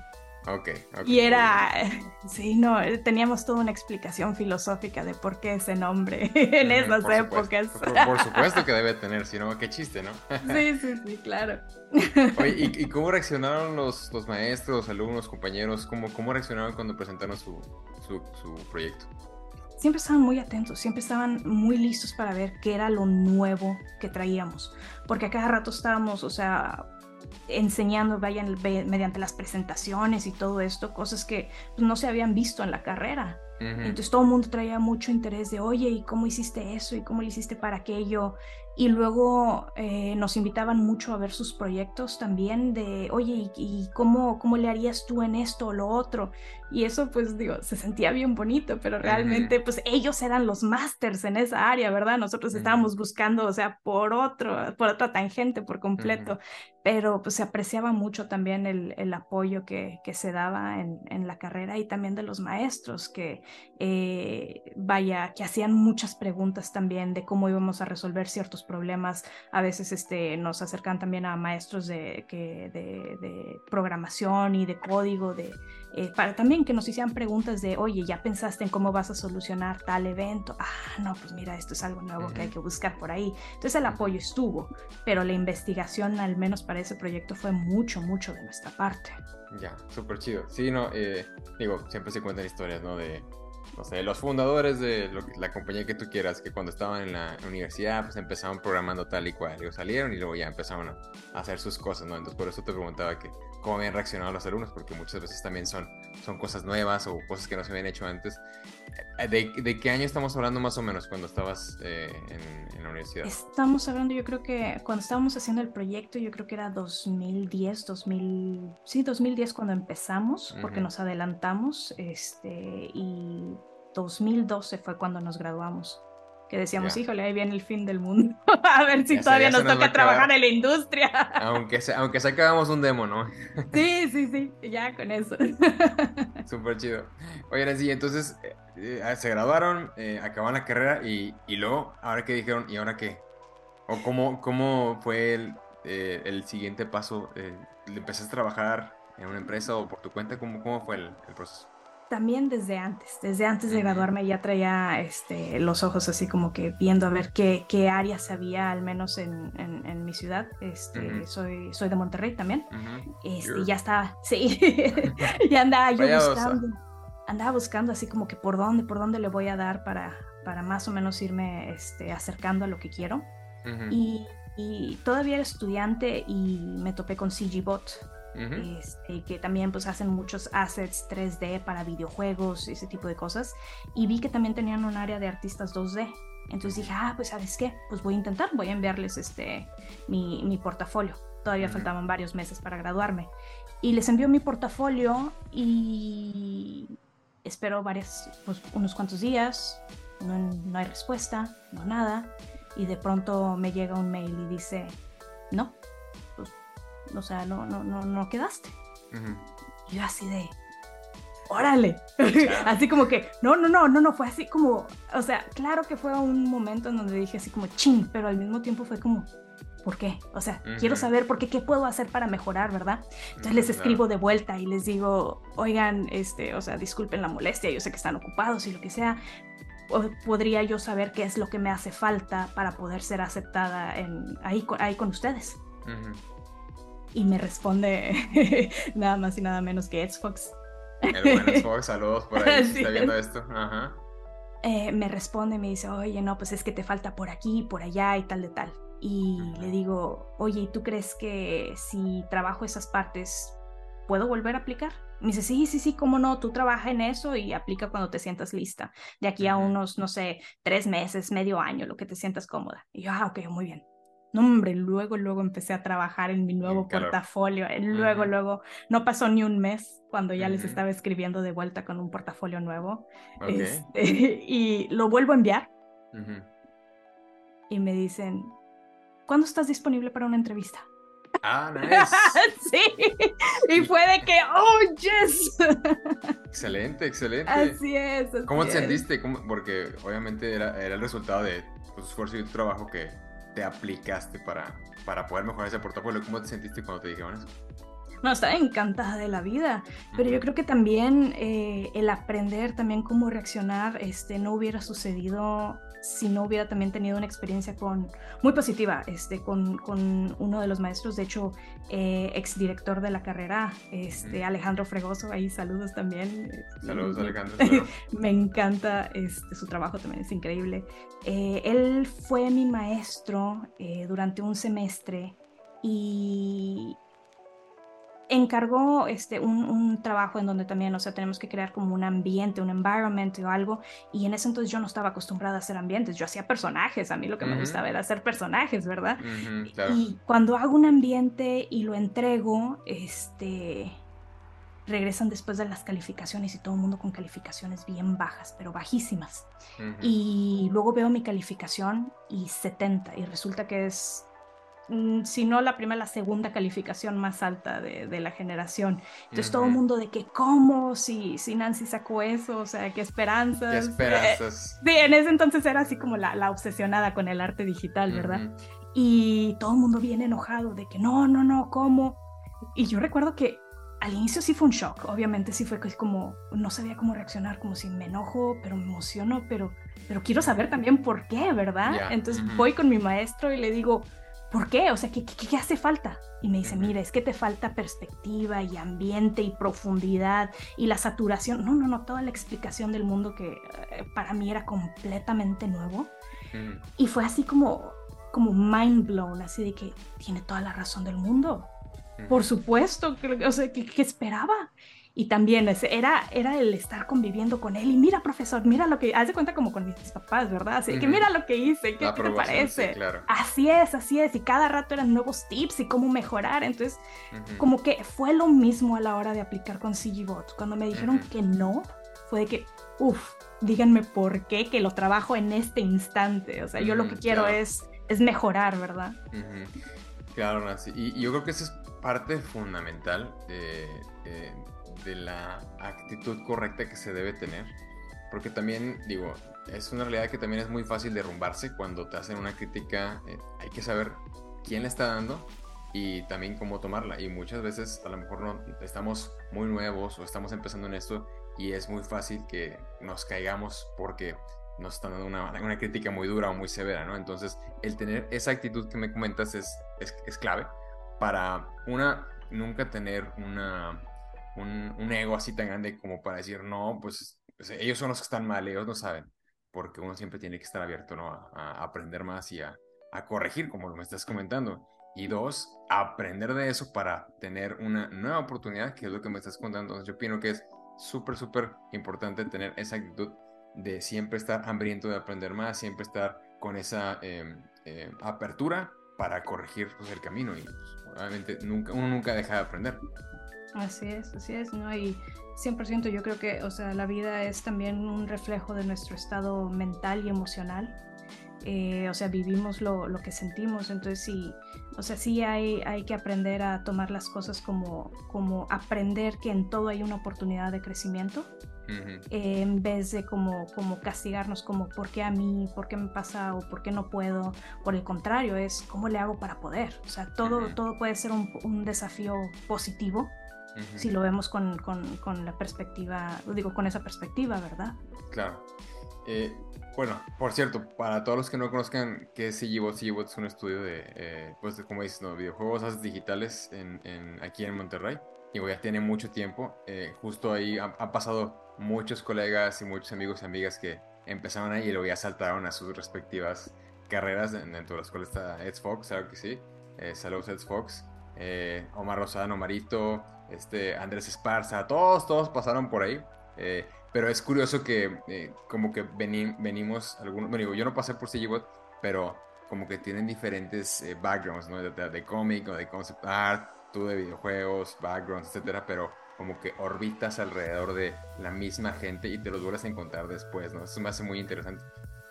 Okay, Y era, [LAUGHS] sí, no, teníamos toda una explicación filosófica de por qué ese nombre [LAUGHS] en esas épocas. Por, supuesto que debe tener, si no, qué chiste, ¿no? [LAUGHS] sí, sí, sí, claro. Oye, ¿y, cómo reaccionaron los, los, maestros, alumnos, compañeros? ¿Cómo, cómo reaccionaron cuando presentaron su, su, su proyecto? Siempre estaban muy atentos, siempre estaban muy listos para ver qué era lo nuevo que traíamos, porque a cada rato estábamos, o sea, enseñando vayan, mediante las presentaciones y todo esto, cosas que pues, no se habían visto en la carrera. Entonces todo el mundo traía mucho interés de, oye, ¿y cómo hiciste eso? ¿Y cómo lo hiciste para aquello? y luego eh, nos invitaban mucho a ver sus proyectos también de, oye, ¿y, cómo, cómo le harías tú en esto o lo otro? Y eso pues digo, se sentía bien bonito, pero realmente pues ellos eran los másters en esa área, ¿verdad? Nosotros estábamos buscando, o sea, por otro, por otra tangente por completo, pero pues se apreciaba mucho también el, el apoyo que, que, se daba en, en, la carrera y también de los maestros que, eh, vaya, que hacían muchas preguntas también de cómo íbamos a resolver ciertos problemas. A veces este, nos acercan también a maestros de, que, de, de programación y de código, de eh, para también que nos hicieran preguntas de, oye, ¿ya pensaste en cómo vas a solucionar tal evento? Ah, no, pues mira, esto es algo nuevo que hay que buscar por ahí. Entonces el apoyo estuvo, pero la investigación, al menos para ese proyecto, fue mucho, mucho de nuestra parte. Ya, súper chido. Sí, no, eh, digo, siempre se cuentan historias, ¿no? De, no sé, los fundadores de la compañía que tú quieras, que cuando estaban en la universidad, pues empezaron programando tal y cual, y salieron y luego ya empezaron a hacer sus cosas, ¿no? Entonces por eso te preguntaba que cómo habían reaccionado los alumnos, porque muchas veces también son, son cosas nuevas o cosas que no se habían hecho antes. Eh, ¿De, de qué año estamos hablando más o menos cuando estabas eh, en, la universidad? Estamos hablando, yo creo que cuando estábamos haciendo el proyecto, yo creo que era 2010, 2000, sí, 2010 cuando empezamos, porque nos adelantamos, este, y 2012 fue cuando nos graduamos que decíamos, híjole, ahí viene el fin del mundo. [LAUGHS] a ver si todavía nos toca trabajar en la industria. [LAUGHS] aunque, se, aunque sacábamos un demo, ¿no? [LAUGHS] sí, sí, sí, ya con eso. Súper chido. Oye, sí, entonces eh, eh, se graduaron, eh, acabaron la carrera y, y, luego, ¿ahora qué dijeron? ¿Y ahora qué? ¿O cómo, cómo fue el, el siguiente paso? ¿Empezaste a trabajar en una empresa o por tu cuenta? ¿Cómo, cómo fue el, el proceso? También desde antes, desde antes de graduarme ya traía este, los ojos así como que viendo a ver qué, qué áreas había, al menos en, en, mi ciudad. Este, soy, soy de Monterrey también. Este, y ya estaba, [LAUGHS] sí, [LAUGHS] ya andaba yo buscando. Andaba buscando así como que por dónde, por dónde le voy a dar para, para más o menos irme este, acercando a lo que quiero. y, y, todavía era estudiante y me topé con CGBot este, que también pues hacen muchos assets 3D para videojuegos, ese tipo de cosas. Y vi que también tenían un área de artistas 2D. Entonces dije, ah, pues sabes qué, pues voy a intentar, voy a enviarles este, mi, mi portafolio. Todavía faltaban varios meses para graduarme. Y les envió mi portafolio y espero varias, pues, unos cuantos días, no, no hay respuesta, no nada. Y de pronto me llega un mail y dice, no, o sea, no, no, no, no quedaste. Y yo así de, órale. [LAUGHS] así como que, no, no, no, no, no, fue así como, o sea, claro que fue un momento en donde dije así como, ching, pero al mismo tiempo fue como, ¿por qué? O sea, quiero saber por qué, qué puedo hacer para mejorar, ¿verdad? Entonces les escribo de vuelta y les digo, oigan, este, o sea, disculpen la molestia, yo sé que están ocupados y lo que sea. podría yo saber qué es lo que me hace falta para poder ser aceptada en, ahí, ahí con ustedes y me responde [LAUGHS] nada más y nada menos que Xbox. El buen Xbox, [LAUGHS] saludos por ahí si está viendo esto. Ajá. Eh, me responde, me dice, oye, no, pues es que te falta por aquí, por allá y tal de tal. Y le digo, oye, ¿y tú crees que si trabajo esas partes, puedo volver a aplicar? Me dice, sí, sí, sí, cómo no, tú trabaja en eso y aplica cuando te sientas lista. De aquí a unos, no sé, tres meses, medio año, lo que te sientas cómoda. Y yo, ah, ok, muy bien. No, hombre, luego, luego empecé a trabajar en mi nuevo portafolio. Eh, luego, luego, no pasó ni un mes cuando ya les estaba escribiendo de vuelta con un portafolio nuevo. Este, [LAUGHS] y lo vuelvo a enviar. Y me dicen, ¿cuándo estás disponible para una entrevista? Ah, [LAUGHS] nice. sí. Y fue de que, oh, yes. [LAUGHS] excelente, excelente. Así es. ¿Cómo te sentiste? Porque obviamente era, era el resultado de tu esfuerzo y tu trabajo que te aplicaste para, para poder mejorar ese portafolio? ¿Cómo te sentiste cuando te dijeron eso? No, estaba encantada de la vida, pero yo creo que también eh, el aprender también cómo reaccionar este, no hubiera sucedido si no hubiera también tenido una experiencia con, muy positiva este, con, con uno de los maestros, de hecho, eh, exdirector de la carrera, este, Alejandro Fregoso, ahí saludos también. Saludos, Alejandro. [LAUGHS] me encanta este, su trabajo, también es increíble. Eh, él fue mi maestro eh, durante un semestre y encargó este, un, un, trabajo en donde también, o sea, tenemos que crear como un ambiente, un environment o algo, y en ese entonces yo no estaba acostumbrada a hacer ambientes, yo hacía personajes, a mí lo que me gustaba era hacer personajes, ¿verdad? Y cuando hago un ambiente y lo entrego, este, regresan después de las calificaciones y todo el mundo con calificaciones bien bajas, pero bajísimas. Y luego veo mi calificación y 70 y resulta que es, si no la primera, la segunda calificación más alta de, la generación. Entonces todo el mundo de que, ¿cómo? Si, si Nancy sacó eso, o sea, qué esperanzas. Qué esperanzas. [LAUGHS] sí, en ese entonces era así como la, la obsesionada con el arte digital, ¿verdad? Y todo el mundo bien enojado de que no, no, no, ¿cómo? Y yo recuerdo que al inicio sí fue un shock, obviamente sí fue como, no sabía cómo reaccionar, como si me enojo, pero me emociono, pero, pero quiero saber también por qué, ¿verdad? Entonces voy con mi maestro y le digo, ¿por qué? O sea, ¿qué, qué, hace falta? Y me dice, mira, es que te falta perspectiva y ambiente y profundidad y la saturación. No, no, no, toda la explicación del mundo que eh, para mí era completamente nuevo. Y fue así como, como mind blown, así de que tiene toda la razón del mundo. Por supuesto, o sea, ¿qué, esperaba? Y también era, era el estar conviviendo con él. Y mira, profesor, mira lo que, haz de cuenta como con mis papás, ¿verdad? Así que mira lo que hice, ¿qué, te parece? Así es, así es, y cada rato eran nuevos tips y cómo mejorar, entonces como que fue lo mismo a la hora de aplicar con CGBot. Cuando me dijeron que no, fue de que, uff, díganme por qué, que lo trabajo en este instante, o sea, yo lo que quiero es, es mejorar, ¿verdad? Claro, Nancy, y, y yo creo que eso es parte fundamental de, la actitud correcta que se debe tener. Porque también, digo, es una realidad que también es muy fácil derrumbarse cuando te hacen una crítica. Eh, hay que saber quién le está dando y también cómo tomarla. Y muchas veces a lo mejor no estamos muy nuevos o estamos empezando en esto y es muy fácil que nos caigamos porque nos están dando una, una crítica muy dura o muy severa, ¿no? Entonces, el tener esa actitud que me comentas es, es, es clave para, una, nunca tener una, un, ego así tan grande como para decir, no, pues, ellos son los que están mal, ellos no saben, porque uno siempre tiene que estar abierto ¿no? a, aprender más y a, corregir, como lo me estás comentando. Y dos, aprender de eso para tener una nueva oportunidad, que es lo que me estás contando. Entonces yo opino que es súper, súper importante tener esa actitud de siempre estar hambriento de aprender más, siempre estar con esa em, em, apertura para corregir pues, el camino. Y pues, obviamente nunca, uno nunca deja de aprender. Así es, así es, ¿no? Y 100% yo creo que, o sea, la vida es también un reflejo de nuestro estado mental y emocional. Eh, o sea, vivimos lo, lo, que sentimos, entonces sí, o sea, sí hay, hay que aprender a tomar las cosas como, como aprender que en todo hay una oportunidad de crecimiento en vez de como, como castigarnos como por qué a mí, por qué me pasa o por qué no puedo. Por el contrario, es cómo le hago para poder. O sea, todo, todo puede ser un, un desafío positivo si lo vemos con, con, con, la perspectiva, digo, con esa perspectiva, ¿verdad? Claro. Eh, bueno, por cierto, para todos los que no conozcan qué es CGBot, CGBot es un estudio de, eh, pues, como dices, ¿no? videojuegos digitales en, en, aquí en Monterrey. Y ya tiene mucho tiempo. Eh, justo ahí han ha pasado muchos colegas y muchos amigos y amigas que empezaron ahí y luego ya saltaron a sus respectivas carreras, dentro de las cuales está Ed Fox, claro que sí. Eh, saludos Ed Fox, Omar Rosano, Marito, este, Andrés Esparza, todos, todos pasaron por ahí. Eh, pero es curioso que eh, como que venimos, algunos, yo no pasé por CGBot, pero como que tienen diferentes backgrounds, ¿no? De, de, de cómic o de concept art, tú de videojuegos, backgrounds, etcétera, pero como que orbitas alrededor de la misma gente y te los vuelves a encontrar después, ¿no? Eso me hace muy interesante.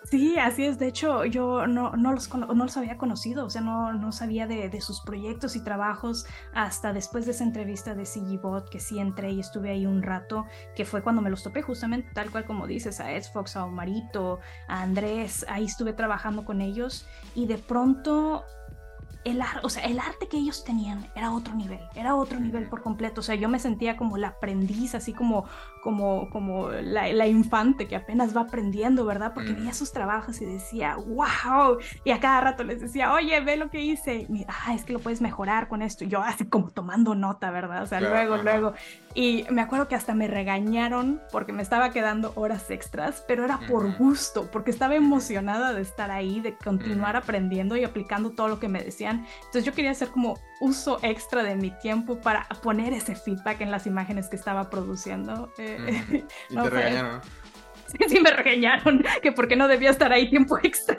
Sí, así es. De hecho, yo no, no, los, no los había conocido, o sea, no, no sabía de, de, sus proyectos y trabajos hasta después de esa entrevista de CGBot, que sí entré y estuve ahí un rato, que fue cuando me los topé, justamente tal cual como dices, a Xbox, a Omarito, a Andrés, ahí estuve trabajando con ellos y de pronto el, o sea, el arte que ellos tenían era otro nivel, era otro nivel por completo. O sea, yo me sentía como la aprendiz, así como, como, como la, la infante que apenas va aprendiendo, ¿verdad? Porque veía sus trabajos y decía, wow. Y a cada rato les decía, oye, ve lo que hice. Ah, es que lo puedes mejorar con esto. Y yo así como tomando nota, ¿verdad? O sea, luego, luego. Y me acuerdo que hasta me regañaron porque me estaba quedando horas extras, pero era por gusto, porque estaba emocionada de estar ahí, de continuar aprendiendo y aplicando todo lo que me decían. Entonces yo quería hacer como uso extra de mi tiempo para poner ese feedback en las imágenes que estaba produciendo. Eh, [LAUGHS] y te regañaron. [LAUGHS] Sí, sí, me regañaron que por qué no debía estar ahí tiempo extra.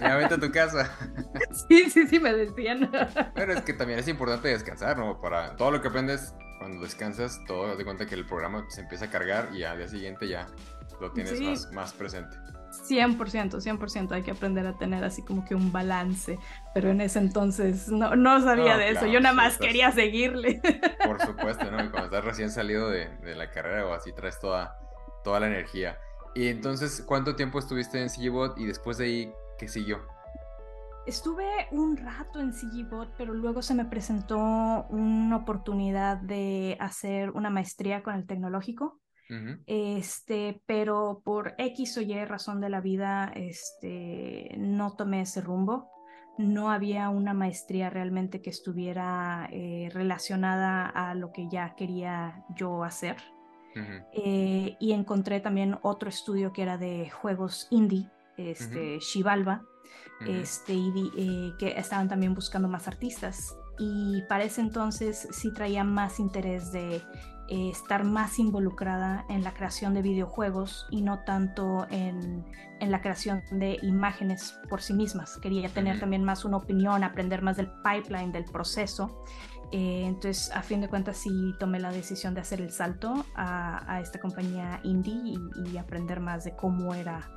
Ya, vete a tu casa. [LAUGHS] Sí, sí, sí, me decían. Pero es que también es importante descansar, ¿no? Para todo lo que aprendes cuando descansas, todo de cuenta que el programa se empieza a cargar y al día siguiente ya lo tienes más, más presente. 100%, 100% hay que aprender a tener así como que un balance, pero en ese entonces no, no sabía de eso, yo nada más quería seguirle. [LAUGHS] Por supuesto, ¿no? Y cuando estás recién salido de, de, la carrera o así traes toda, toda la energía. Y entonces, ¿cuánto tiempo estuviste en CGBot y después de ahí, qué siguió? Estuve un rato en CGBot, pero luego se me presentó una oportunidad de hacer una maestría con el tecnológico. Este, pero por X o Y razón de la vida, este, no tomé ese rumbo. No había una maestría realmente que estuviera eh, relacionada a lo que ya quería yo hacer. Eh, y encontré también otro estudio que era de juegos indie, este, Shivalba, este, y, eh, que estaban también buscando más artistas. Y para ese entonces sí traía más interés de eh, estar más involucrada en la creación de videojuegos y no tanto en, en la creación de imágenes por sí mismas. Quería tener también más una opinión, aprender más del pipeline, del proceso. Eh, entonces, a fin de cuentas, sí tomé la decisión de hacer el salto a, a esta compañía indie y, aprender más de cómo era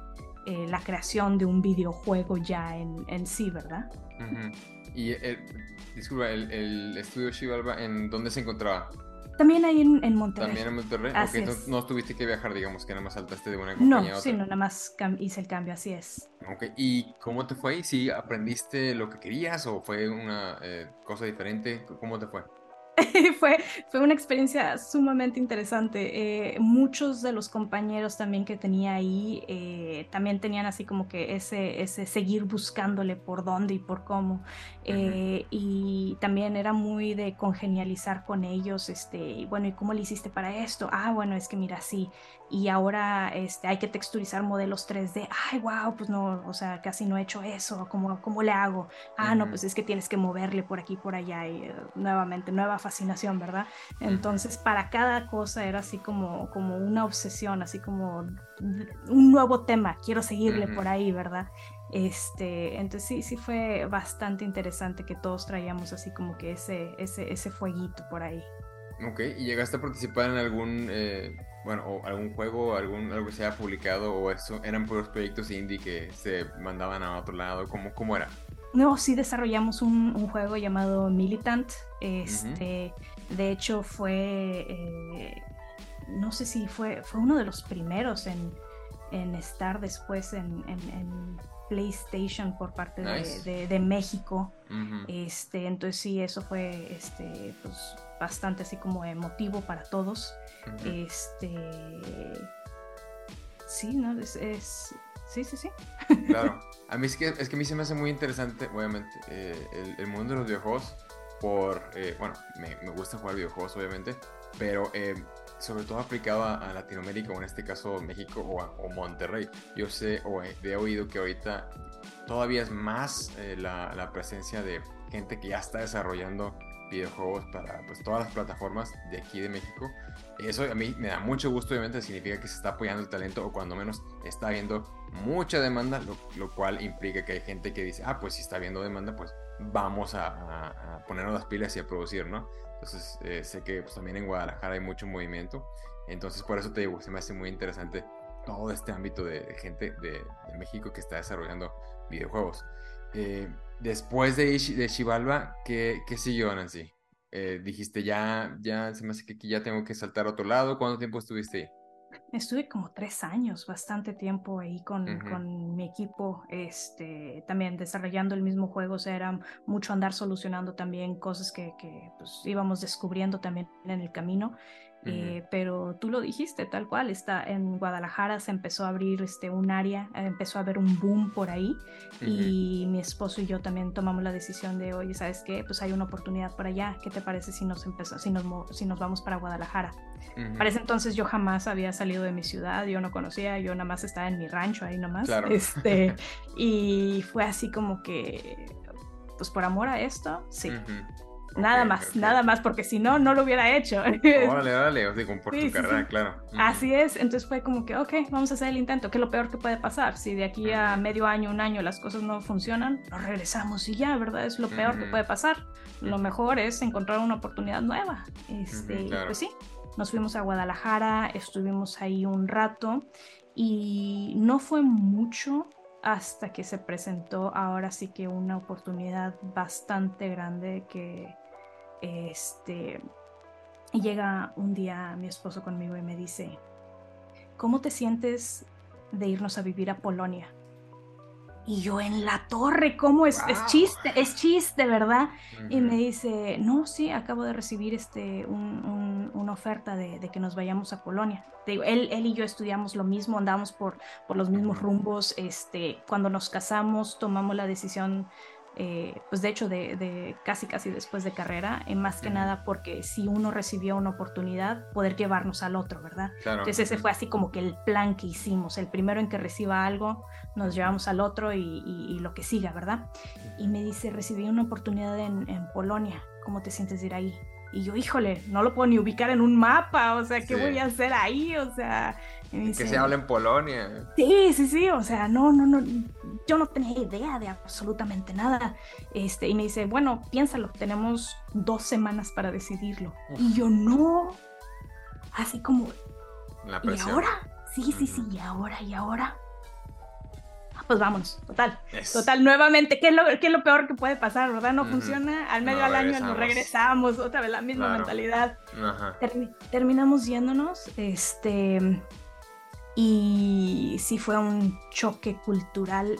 eh, la creación de un videojuego ya en, en sí, ¿verdad? Y, el, disculpa, el, el estudio Shivalba, ¿en dónde se encontraba? También ahí en, en Monterrey. También en Monterrey. Así no, tuviste que viajar, digamos, que nada más saltaste de una compañía no, a otra. Sí, no, nada más hice el cambio, así es. Ok, ¿y cómo te fue? ¿Sí aprendiste lo que querías o fue una eh, cosa diferente? ¿Cómo te fue? [LAUGHS] fue, fue una experiencia sumamente interesante. Eh, muchos de los compañeros también que tenía ahí eh, también tenían así como que ese, ese seguir buscándole por dónde y por cómo. Eh, y también era muy de congenializar con ellos, este, y bueno, ¿y cómo le hiciste para esto? Ah, bueno, es que mira, sí, y ahora este, hay que texturizar modelos 3D, ay, wow, pues no, o sea, casi no he hecho eso, ¿cómo, cómo le hago? Ah, no, pues es que tienes que moverle por aquí, por allá, y nuevamente, nueva fascinación, ¿verdad? Entonces, para cada cosa era así como, como una obsesión, así como un nuevo tema, quiero seguirle por ahí, ¿verdad? Este, entonces sí, sí fue bastante interesante que todos traíamos así como que ese, ese, ese fueguito por ahí. Ok, ¿y llegaste a participar en algún, eh, bueno, o algún juego, algún, algo que se haya publicado o eso, eran puros proyectos indie que se mandaban a otro lado? ¿Cómo, cómo era? No, sí desarrollamos un, un juego llamado Militant. Este, de hecho fue, eh, no sé si fue, fue uno de los primeros en, en estar después en, en PlayStation por parte de, México. este, entonces sí, eso fue este, pues, bastante así como emotivo para todos. Este sí, ¿no? Es, sí, sí, sí. Claro. [LAUGHS] A mí es que, es que a mí se me hace muy interesante, obviamente, eh, el, mundo de los videojuegos. Por, eh, bueno, me, me, gusta jugar videojuegos, obviamente, pero eh, sobre todo aplicado a, Latinoamérica, o en este caso México o, Monterrey. Yo sé o he, oído que ahorita todavía es más eh, la, presencia de gente que ya está desarrollando videojuegos para pues, todas las plataformas de aquí de México. Eso a mí me da mucho gusto, obviamente significa que se está apoyando el talento o cuando menos está habiendo mucha demanda, lo, cual implica que hay gente que dice, ah, pues si está habiendo demanda, pues vamos a, ponernos las pilas y a producir, ¿no? Entonces eh, sé que pues, también en Guadalajara hay mucho movimiento. Entonces por eso te digo, se me hace muy interesante todo este ámbito de, gente de, México que está desarrollando videojuegos. Eh, después de, de ¿qué, ¿qué, siguió Nancy? Eh, dijiste ya, ya se me hace que aquí ya tengo que saltar a otro lado. ¿Cuánto tiempo estuviste ahí? Estuve como tres años, bastante tiempo ahí con, con, mi equipo, este, también desarrollando el mismo juego, o sea, era mucho andar solucionando también cosas que, que pues, íbamos descubriendo también en el camino. Eh, pero tú lo dijiste tal cual, está en Guadalajara se empezó a abrir este, un área, eh, empezó a haber un boom por ahí y mi esposo y yo también tomamos la decisión de, oye, ¿sabes qué? Pues hay una oportunidad por allá, ¿qué te parece si nos, empezó, si nos, si nos vamos para Guadalajara? Para ese entonces yo jamás había salido de mi ciudad, yo no conocía, yo nada más estaba en mi rancho ahí nomás. [LAUGHS] Este, [LAUGHS] y fue así como que pues por amor a esto, sí. Nada más, nada más, porque si no, no lo hubiera hecho. [LAUGHS] Órale, dale, o sea, por tu carrera, claro. Así es, entonces fue como que, ok, vamos a hacer el intento, que es lo peor que puede pasar. Si de aquí a medio año, un año, las cosas no funcionan, nos regresamos y ya, ¿verdad? Es lo peor que puede pasar. Lo mejor es encontrar una oportunidad nueva. Este, Pues sí, nos fuimos a Guadalajara, estuvimos ahí un rato y no fue mucho hasta que se presentó ahora sí que una oportunidad bastante grande que este llega un día mi esposo conmigo y me dice, ¿cómo te sientes de irnos a vivir a Polonia? Y yo en la torre, ¿cómo es? Es chiste, es chiste, ¿verdad? Y me dice, no, sí, acabo de recibir este, una oferta de, que nos vayamos a Polonia. Digo, él, él y yo estudiamos lo mismo, andamos por, por los mismos rumbos. Este, cuando nos casamos, tomamos la decisión eh, pues de hecho de, casi casi después de carrera, en más que nada porque si uno recibió una oportunidad, poder llevarnos al otro, ¿verdad? Entonces ese fue así como que el plan que hicimos, el primero en que reciba algo, nos llevamos al otro y, lo que siga, ¿verdad? Y me dice, recibí una oportunidad en, Polonia, ¿cómo te sientes de ir ahí? Y yo, híjole, no lo puedo ni ubicar en un mapa, o sea, ¿qué voy a hacer ahí? O sea, que se habla en Polonia. Sí, sí, sí, o sea, no, no, no, yo no tenía idea de absolutamente nada. Este, y me dice, bueno, piénsalo, tenemos dos semanas para decidirlo. Y yo no, así como, ¿y ahora? Sí, sí, sí, y ahora, y ahora. Ah, pues vámonos, total. Total, nuevamente, ¿qué es, lo, ¿qué es lo peor que puede pasar, verdad? No funciona, al medio al año nos regresamos, otra vez la misma mentalidad. terminamos yéndonos, este, y sí fue un choque cultural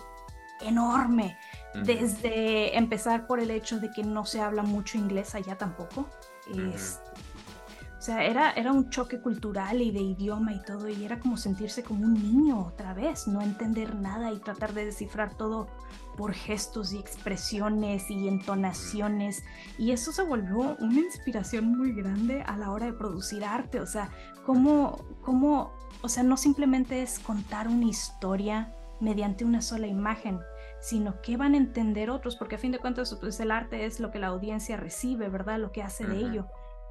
enorme, desde empezar por el hecho de que no se habla mucho inglés allá tampoco. o sea, era, era un choque cultural y de idioma y todo, y era como sentirse como un niño otra vez, no entender nada y tratar de descifrar todo por gestos y expresiones y entonaciones. Y eso se volvió una inspiración muy grande a la hora de producir arte. O sea, cómo, cómo o sea, no simplemente es contar una historia mediante una sola imagen, sino que van a entender otros, porque a fin de cuentas pues, el arte es lo que la audiencia recibe, ¿verdad? Lo que hace de ello.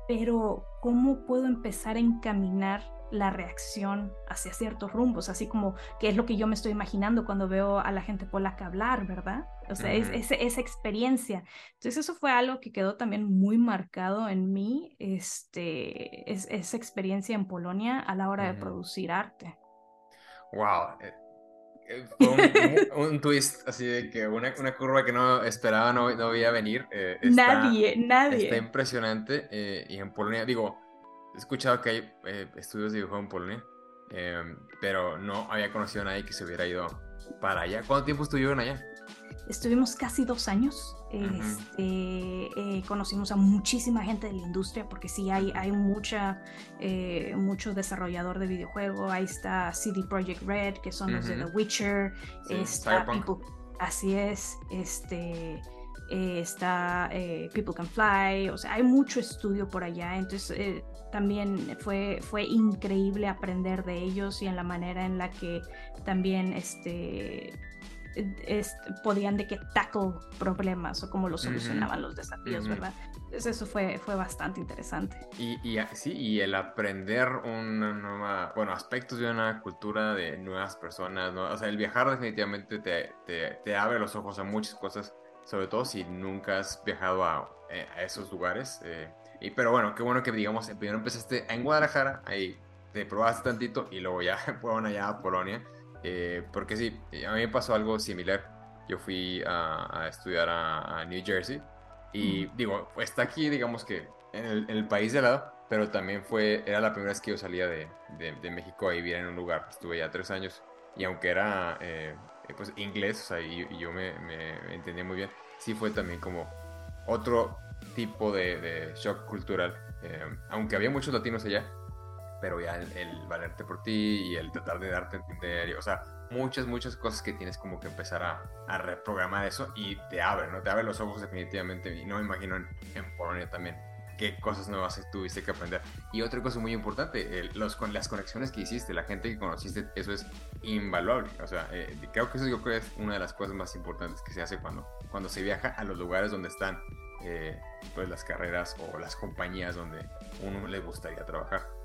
Pero ¿cómo puedo empezar a encaminar la reacción hacia ciertos rumbos, así como que es lo que yo me estoy imaginando cuando veo a la gente polaca hablar, ¿verdad? O sea, es, esa experiencia. Entonces eso fue algo que quedó también muy marcado en mí, este, es, esa experiencia en Polonia a la hora de producir arte. Wow. Eh, eh, fue un, twist así de que una, una curva que no esperaba, no, no veía venir. Eh, nadie, nadie. Está impresionante. y en Polonia, digo, he escuchado que hay estudios de dibujo en Polonia, pero no había conocido a nadie que se hubiera ido para allá. ¿Cuánto tiempo estuvieron allá? Estuvimos casi dos años. Este, eh, conocimos a muchísima gente de la industria porque sí hay, hay mucha, eh, mucho desarrollador de videojuegos. Ahí está CD Projekt Red, que son los de The Witcher. está así es. Este, eh, está People Can Fly. O sea, hay mucho estudio por allá. Entonces, también fue, fue increíble aprender de ellos y en la manera en la que también este, podían de que tackle problemas o cómo los solucionaban los desafíos, ¿verdad? Entonces eso fue, fue bastante interesante. Y, y, sí, y el aprender una nueva, bueno, aspectos de una cultura de nuevas personas, ¿no? o sea, el viajar definitivamente te, te, te, abre los ojos a muchas cosas, sobre todo si nunca has viajado a, eh, a esos lugares. Eh, y, pero bueno, qué bueno que digamos, primero empezaste en Guadalajara, ahí te probaste tantito y luego ya [LAUGHS] fueron allá a Polonia. Eh, porque sí, a mí me pasó algo similar. Yo fui a, estudiar a, New Jersey y digo, está aquí, digamos que en el, país de lado, pero también fue, era la primera vez que yo salía de, de, México a vivir en un lugar. Estuve ya tres años y aunque era eh, pues inglés, o sea, y, yo me, me, entendía muy bien, sí fue también como otro tipo de, shock cultural. Eh, aunque había muchos latinos allá, pero ya el, valerte por ti y el tratar de darte a entender, o sea, muchas, muchas cosas que tienes como que empezar a, reprogramar eso y te abre, ¿no? Te abre los ojos definitivamente y no me imagino en, Polonia también. qué cosas nuevas tuviste que aprender. Y otra cosa muy importante, los, con las conexiones que hiciste, la gente que conociste, eso es invaluable. O sea, eh, creo que eso yo creo es una de las cosas más importantes que se hace cuando, cuando se viaja a los lugares donde están eh, pues las carreras o las compañías donde uno le gustaría trabajar.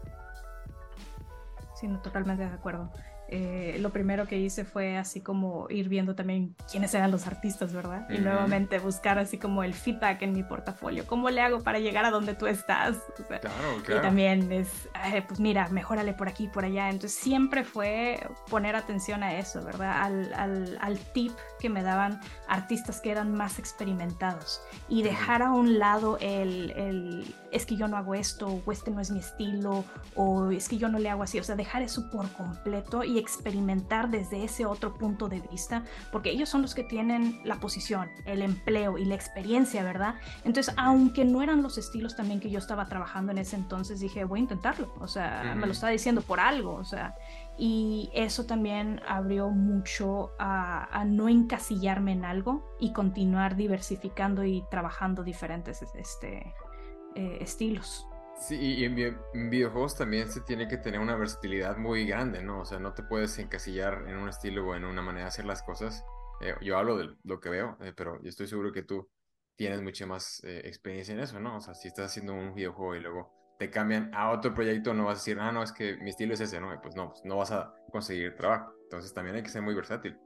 Sí, no, totalmente de acuerdo. Eh, lo primero que hice fue así como ir viendo también quiénes eran los artistas, ¿verdad? Y nuevamente buscar así como el feedback en mi portafolio. ¿Cómo le hago para llegar a donde tú estás? claro, claro. Y también es, pues mira, mejórale por aquí, por allá. Entonces siempre fue poner atención a eso, ¿verdad? Al, al, al tip que me daban artistas que eran más experimentados y dejar a un lado el, el, es que yo no hago esto o este no es mi estilo o es que yo no le hago así. O sea, dejar eso por completo y experimentar desde ese otro punto de vista, porque ellos son los que tienen la posición, el empleo y la experiencia, ¿verdad? Entonces, aunque no eran los estilos también que yo estaba trabajando en ese entonces, dije, voy a intentarlo, o sea, me lo está diciendo por algo, o sea, y eso también abrió mucho a, no encasillarme en algo y continuar diversificando y trabajando diferentes este, eh, estilos. Sí, y en, videojuegos también se tiene que tener una versatilidad muy grande, ¿no? O sea, no te puedes encasillar en un estilo o en una manera de hacer las cosas. Eh, yo hablo de lo que veo, eh, pero yo estoy seguro que tú tienes mucha más eh, experiencia en eso, ¿no? O sea, si estás haciendo un videojuego y luego te cambian a otro proyecto, no vas a decir, ah, no, es que mi estilo es ese, ¿no? pues no, pues no vas a conseguir trabajo. Entonces también hay que ser muy versátil.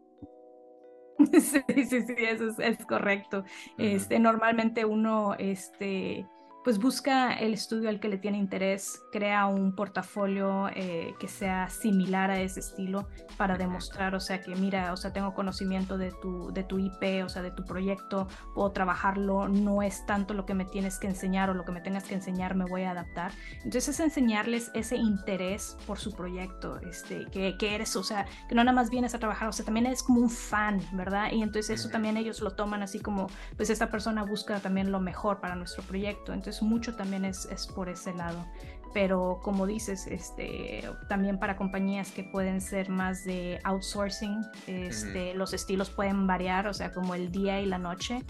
[LAUGHS] Sí, sí, sí, eso es, correcto. Este, normalmente uno, este, pues busca el estudio al que le tiene interés, crea un portafolio eh, que sea similar a ese estilo para demostrar, o sea, que mira, o sea, tengo conocimiento de tu, de tu IP, o sea, de tu proyecto, puedo trabajarlo, no es tanto lo que me tienes que enseñar o lo que me tengas que enseñar, me voy a adaptar. Entonces es enseñarles ese interés por su proyecto, este, que, que eres, o sea, que no nada más vienes a trabajar, o sea, también eres como un fan, ¿verdad? Y entonces eso también ellos lo toman así como, pues esta persona busca también lo mejor para nuestro proyecto. Entonces mucho también es, es por ese lado. Pero como dices, este, también para compañías que pueden ser más de outsourcing, este, los estilos pueden variar, o sea, como el día y la noche.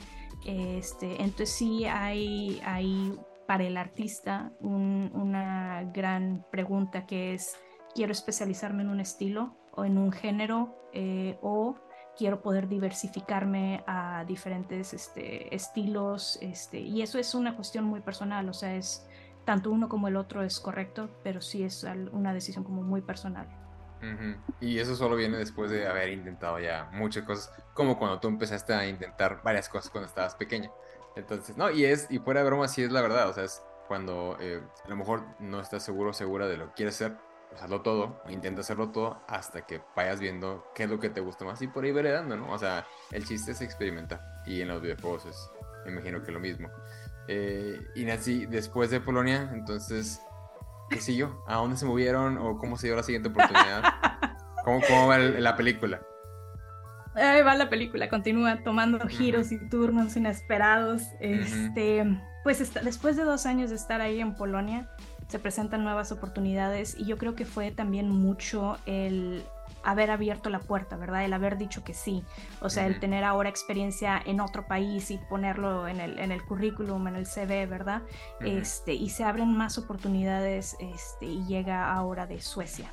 Este, entonces sí hay, hay para el artista una gran pregunta que es, ¿quiero especializarme en un estilo o en un género eh, o quiero poder diversificarme a diferentes este, estilos, este, y eso es una cuestión muy personal, o sea, es tanto uno como el otro es correcto, pero sí es una decisión como muy personal. Y eso solo viene después de haber intentado ya muchas cosas, como cuando tú empezaste a intentar varias cosas cuando estabas pequeña. Entonces, no, y es, y fuera de broma, sí es la verdad, o sea, es cuando eh, a lo mejor no estás seguro o segura de lo que quieres hacer, pues hazlo todo, o intenta hacerlo todo hasta que vayas viendo qué es lo que te gusta más y por ahí veredando, ¿no? O sea, el chiste es experimentar y en los videojuegos es, me imagino que lo mismo. Eh, y Nancy, después de Polonia, entonces, ¿qué siguió? ¿A dónde se movieron o cómo se dio la siguiente oportunidad? [LAUGHS] ¿Cómo, cómo va la película? Ahí va la película, continúa tomando giros y turnos inesperados. Este, pues después de dos años de estar ahí en Polonia, se presentan nuevas oportunidades y yo creo que fue también mucho el haber abierto la puerta, ¿verdad? El haber dicho que sí. O sea, el tener ahora experiencia en otro país y ponerlo en el, en el currículum, en el CV, ¿verdad? este, y se abren más oportunidades este, y llega ahora de Suecia.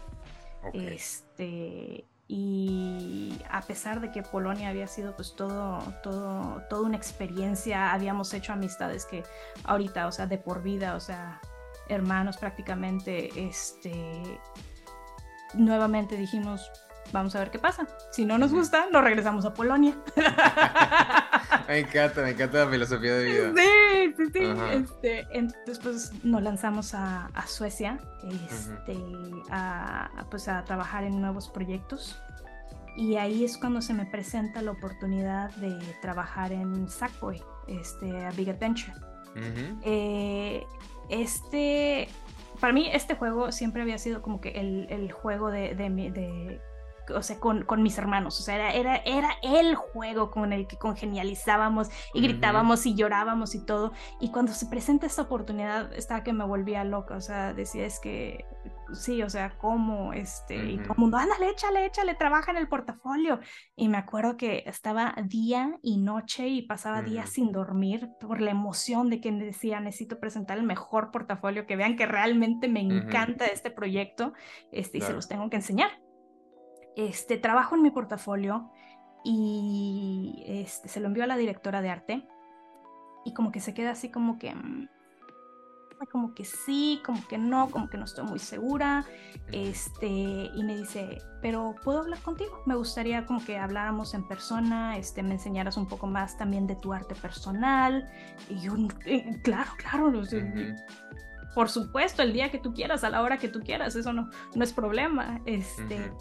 Este, y a pesar de que Polonia había sido pues todo, todo, toda una experiencia, habíamos hecho amistades que ahorita, o sea, de por vida, o sea, hermanos prácticamente, este, nuevamente dijimos, vamos a ver qué pasa. Si no nos gusta, nos regresamos a Polonia. [LAUGHS] me encanta, me encanta la filosofía de vida. Sí, sí, sí. Este, entonces, pues nos lanzamos a, Suecia este, a, pues, a trabajar en nuevos proyectos. Y ahí es cuando se me presenta la oportunidad de trabajar en Sackboy, este, a Big Adventure. eh, este, para mí este juego siempre había sido como que el, el juego de, de, de, o sea, con, con, mis hermanos, o sea, era, era, era el juego con el que congenializábamos y gritábamos y llorábamos y todo. Y cuando se presenta esta oportunidad, estaba que me volvía loca, o sea, decía, es que sí, o sea, ¿cómo? Este, y todo el mundo, ándale, échale, échale, trabaja en el portafolio. Y me acuerdo que estaba día y noche y pasaba días sin dormir por la emoción de que decía, necesito presentar el mejor portafolio, que vean que realmente me encanta este proyecto este, y se los tengo que enseñar. Este, trabajo en mi portafolio y este, se lo envió a la directora de arte y como que se queda así como que mm, como que sí, como que no, como que no estoy muy segura, este, y me dice, pero ¿puedo hablar contigo? Me gustaría como que habláramos en persona, este, me enseñaras un poco más también de tu arte personal, y yo, eh, claro, claro, por supuesto, el día que tú quieras, a la hora que tú quieras, eso no, no es problema, este...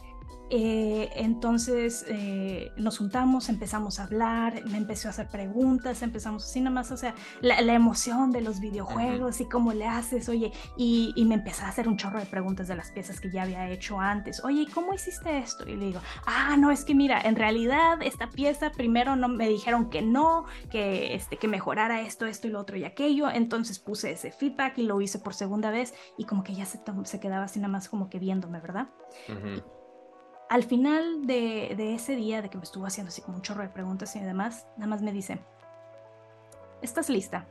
Eh, entonces eh, nos juntamos, empezamos a hablar, me empezó a hacer preguntas, empezamos así nada más, o sea, la, emoción de los videojuegos y cómo le haces, oye, y, me empezó a hacer un chorro de preguntas de las piezas que ya había hecho antes, oye, ¿cómo hiciste esto? Y le digo, ah, no, es que mira, en realidad esta pieza primero no me dijeron que no, que, este, que mejorara esto, esto y lo otro y aquello, entonces puse ese feedback y lo hice por segunda vez y como que ya se, se quedaba así nada más como que viéndome, ¿verdad? Al final de, ese día, de que me estuvo haciendo así como un chorro de preguntas y demás, nada más me dice, ¿estás lista?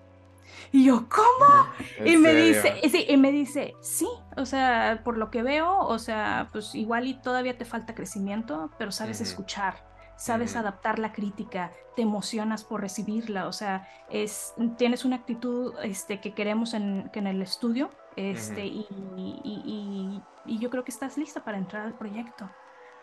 Y yo, ¿cómo? [LAUGHS] Y me dice, sí, y me dice, sí, o sea, por lo que veo, o sea, pues igual y todavía te falta crecimiento, pero sabes escuchar, sabes adaptar la crítica, te emocionas por recibirla, o sea, es, tienes una actitud este, que queremos en, que en el estudio, este, y, y, yo creo que estás lista para entrar al proyecto.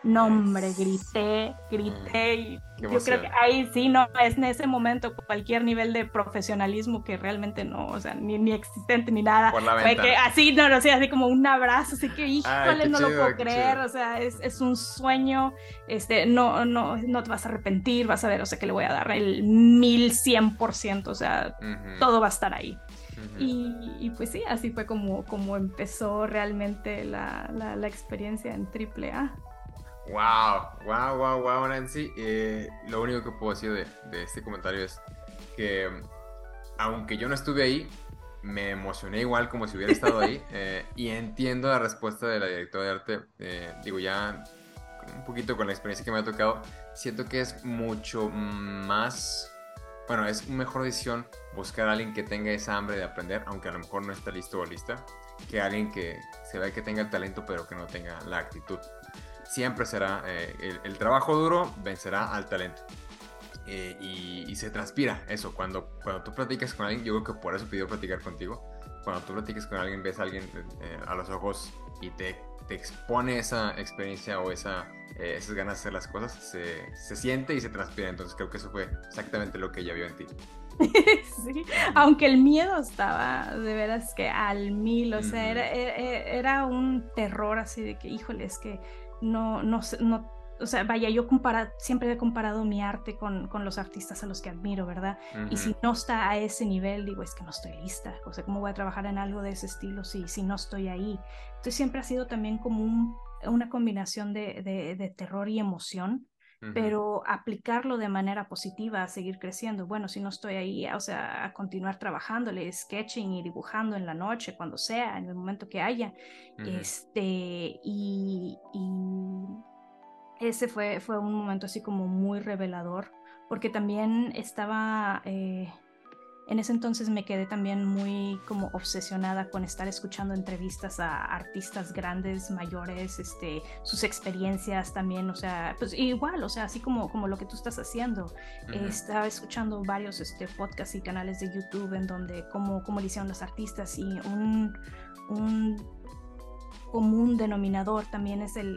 No, hombre, grité, grité. Y yo creo que ahí sí, no, es en ese momento cualquier nivel de profesionalismo que realmente no, o sea, ni, ni existente ni nada. Fue que así, no, no sé, así como un abrazo, así que, híjole, no lo puedo creer, o sea, es, es, un sueño, este, no, no, no te vas a arrepentir, vas a ver, o sea, que le voy a dar el mil cien por ciento, o sea, todo va a estar ahí. y, y, pues sí, así fue como, como empezó realmente la, la, la experiencia en AAA. Wow, wow, wow, wow, Nancy. Eh, lo único que puedo decir de, este comentario es que, aunque yo no estuve ahí, me emocioné igual como si hubiera estado ahí. [LAUGHS] Eh, y entiendo la respuesta de la directora de arte. Eh, digo, ya un poquito con la experiencia que me ha tocado, siento que es mucho más. Bueno, es mejor decisión buscar a alguien que tenga esa hambre de aprender, aunque a lo mejor no está listo o lista, que alguien que se ve que tenga el talento, pero que no tenga la actitud siempre será eh, el, trabajo duro vencerá al talento. Eh, y, se transpira eso. Cuando, cuando tú platicas con alguien, yo creo que por eso pidió platicar contigo. Cuando tú platicas con alguien, ves a alguien eh, a los ojos y te, te, expone esa experiencia o esa, esas ganas de hacer las cosas, se, se, siente y se transpira. Entonces creo que eso fue exactamente lo que ella vio en ti. [LAUGHS] sí, aunque el miedo estaba de veras que al mil, o sea, era, era, un terror así de que, híjole, es que no, no, no, o sea, vaya, yo compara, siempre he comparado mi arte con, con, los artistas a los que admiro, ¿verdad? Y si no está a ese nivel, digo, es que no estoy lista, o sea, ¿cómo voy a trabajar en algo de ese estilo si, si no estoy ahí? Entonces siempre ha sido también como un, una combinación de, de, de terror y emoción, pero aplicarlo de manera positiva, a seguir creciendo. Bueno, si no estoy ahí, o sea, a continuar trabajándole, sketching y dibujando en la noche, cuando sea, en el momento que haya. Este, y, ese fue, fue un momento así como muy revelador, porque también estaba... Eh, en ese entonces me quedé también muy como obsesionada con estar escuchando entrevistas a artistas grandes, mayores, este, sus experiencias también, o sea, pues igual, o sea, así como, como lo que tú estás haciendo. estaba escuchando varios este, podcasts y canales de YouTube en donde cómo, cómo le hicieron los artistas y un, un común denominador también es el,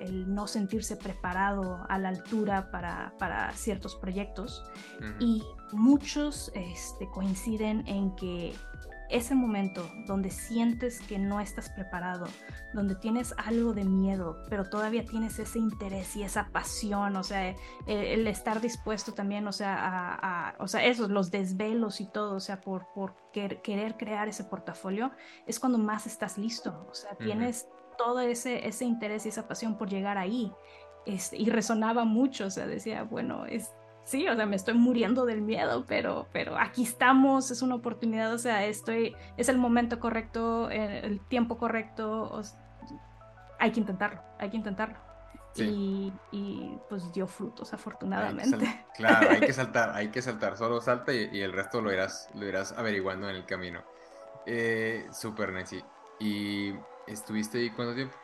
el, no sentirse preparado a la altura para, para ciertos proyectos. Y muchos este, coinciden en que ese momento donde sientes que no estás preparado, donde tienes algo de miedo, pero todavía tienes ese interés y esa pasión, o sea, el, estar dispuesto también, o sea, a, o sea, esos, los desvelos y todo, o sea, por, por querer crear ese portafolio, es cuando más estás listo, o sea, tienes todo ese, ese interés y esa pasión por llegar ahí. Este, y resonaba mucho, o sea, decía, bueno, es, sí, o sea, me estoy muriendo del miedo, pero, pero aquí estamos, es una oportunidad, o sea, estoy, es el momento correcto, el, tiempo correcto, hay que intentarlo, hay que intentarlo. Y, y, pues dio frutos afortunadamente. claro, hay que saltar, hay que saltar, solo salta y, el resto lo irás, lo irás averiguando en el camino. Eh, super Nancy. ¿Y estuviste ahí cuánto tiempo?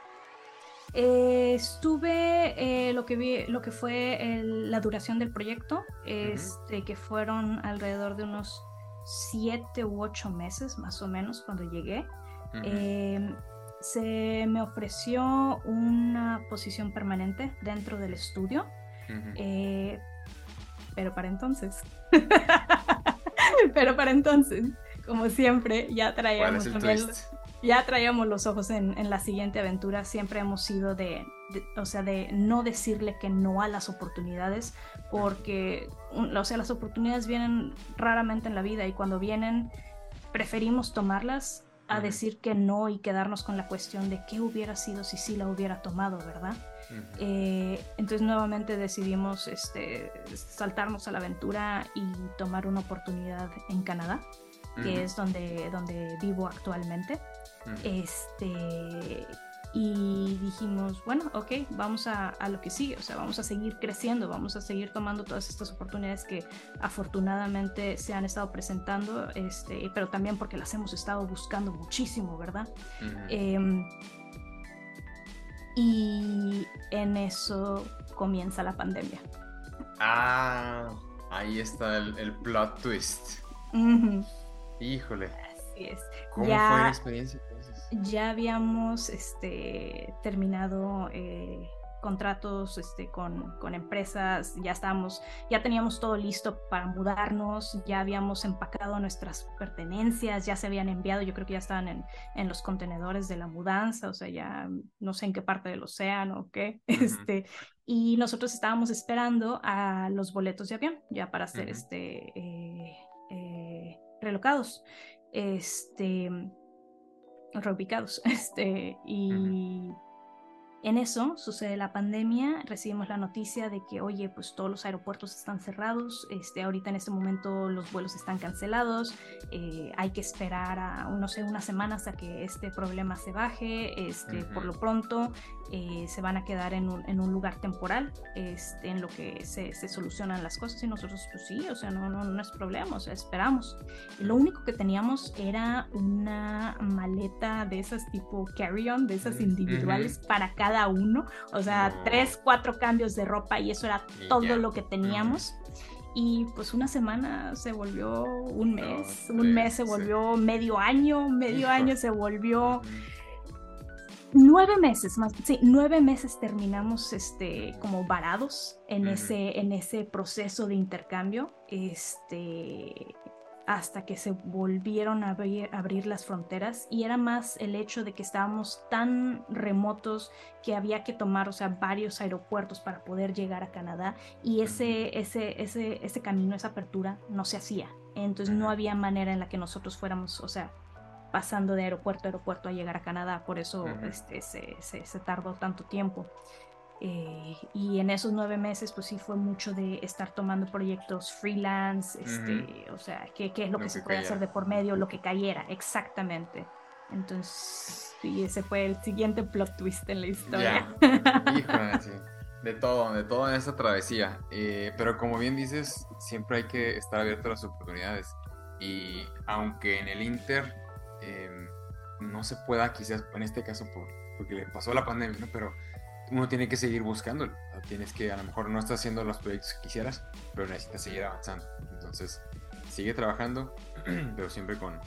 Eh, estuve eh, lo que vi, lo que fue la duración del proyecto, este, que fueron alrededor de unos siete u ocho meses más o menos cuando llegué. Em, se me ofreció una posición permanente dentro del estudio, eh, pero para entonces, [LAUGHS] pero para entonces, como siempre, ya traíamos ya traíamos los ojos en, la siguiente aventura, siempre hemos sido de, o sea, de no decirle que no a las oportunidades, porque, o sea, las oportunidades vienen raramente en la vida y cuando vienen preferimos tomarlas a decir que no y quedarnos con la cuestión de qué hubiera sido si sí la hubiera tomado, ¿verdad? Eh, entonces nuevamente decidimos este, saltarnos a la aventura y tomar una oportunidad en Canadá, que es donde, donde vivo actualmente. Este, y dijimos, bueno, ok, vamos a, a, lo que sigue, o sea, vamos a seguir creciendo, vamos a seguir tomando todas estas oportunidades que afortunadamente se han estado presentando, este, pero también porque las hemos estado buscando muchísimo, ¿verdad? Em, y en eso comienza la pandemia. Ah, ahí está el, plot twist. Híjole. Así es. ¿Cómo fue la experiencia? ya habíamos este, terminado eh, contratos este, con, con, empresas, ya estábamos, ya teníamos todo listo para mudarnos, ya habíamos empacado nuestras pertenencias, ya se habían enviado, yo creo que ya estaban en, en los contenedores de la mudanza, o sea, ya no sé en qué parte del océano o qué, [LAUGHS] este, y nosotros estábamos esperando a los boletos de avión ya para ser este, eh, eh, relocados. Este, reubicados. [LAUGHS] Este, y en eso sucede la pandemia, recibimos la noticia de que, oye, pues todos los aeropuertos están cerrados, este, ahorita en este momento los vuelos están cancelados, eh, hay que esperar a, no sé, unas semanas a que este problema se baje, este, por lo pronto eh, se van a quedar en un, en un lugar temporal, este, en lo que se, se, solucionan las cosas y nosotros, pues sí, o sea, no, no, no es problema, o sea, esperamos. Y lo único que teníamos era una maleta de esas tipo carry-on, de esas individuales para cada cada uno, o sea, tres, cuatro cambios de ropa y eso era todo lo que teníamos. Y pues una semana se volvió un mes, un mes se volvió medio año, medio año se volvió nueve meses más, sí, nueve meses terminamos este como varados en ese en ese proceso de intercambio. Este hasta que se volvieron a abrir, las fronteras. Y era más el hecho de que estábamos tan remotos que había que tomar, o sea, varios aeropuertos para poder llegar a Canadá. Y ese, ese, ese, ese camino, esa apertura no se hacía. Entonces no había manera en la que nosotros fuéramos, o sea, pasando de aeropuerto a aeropuerto a llegar a Canadá, por eso este, se, se, se, tardó tanto tiempo. Eh, y en esos nueve meses, pues sí fue mucho de estar tomando proyectos freelance, este, o sea, qué, qué es lo, que, se puede hacer de por medio, lo que cayera, exactamente. Entonces, sí, ese fue el siguiente plot twist en la historia. [LAUGHS] De todo, de todo en esa travesía. Eh, pero como bien dices, siempre hay que estar abierto a las oportunidades. Y aunque en el Inter em, no se pueda, quizás en este caso por, porque le pasó la pandemia, ¿no? pero uno tiene que seguir buscándolo. Tienes que, a lo mejor no estás haciendo los proyectos que quisieras, pero necesitas seguir avanzando. Entonces, sigue trabajando, [CLEARS THROAT] pero siempre con,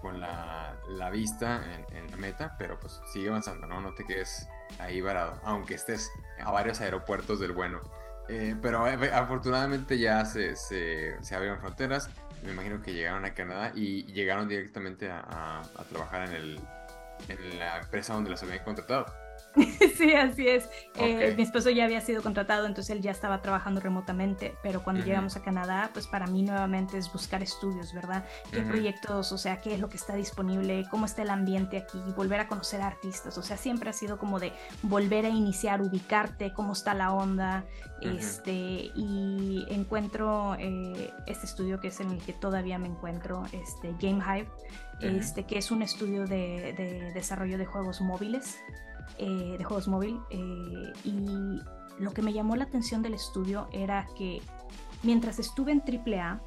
con la, la vista en, la meta, pero pues sigue avanzando, ¿no? No te quedes ahí varado, aunque estés a varios aeropuertos del bueno. Eh, pero eh, afortunadamente ya se, se, se, abrieron fronteras. Me imagino que llegaron a Canadá y llegaron directamente a, trabajar en, el, en la empresa donde los habían contratado. [LAUGHS] sí, así es. Eh, mi esposo ya había sido contratado, entonces él ya estaba trabajando remotamente, pero cuando llegamos a Canadá, pues para mí nuevamente es buscar estudios, ¿verdad? ¿Qué proyectos, o sea, qué es lo que está disponible, cómo está el ambiente aquí, volver a conocer artistas, o sea, siempre ha sido como de volver a iniciar, ubicarte, cómo está la onda, este, y encuentro eh, este estudio que es en el que todavía me encuentro, este, Game Hive, este, que es un estudio de, de desarrollo de juegos móviles. Eh, de juegos móvil eh, y lo que me llamó la atención del estudio era que mientras estuve en AAA,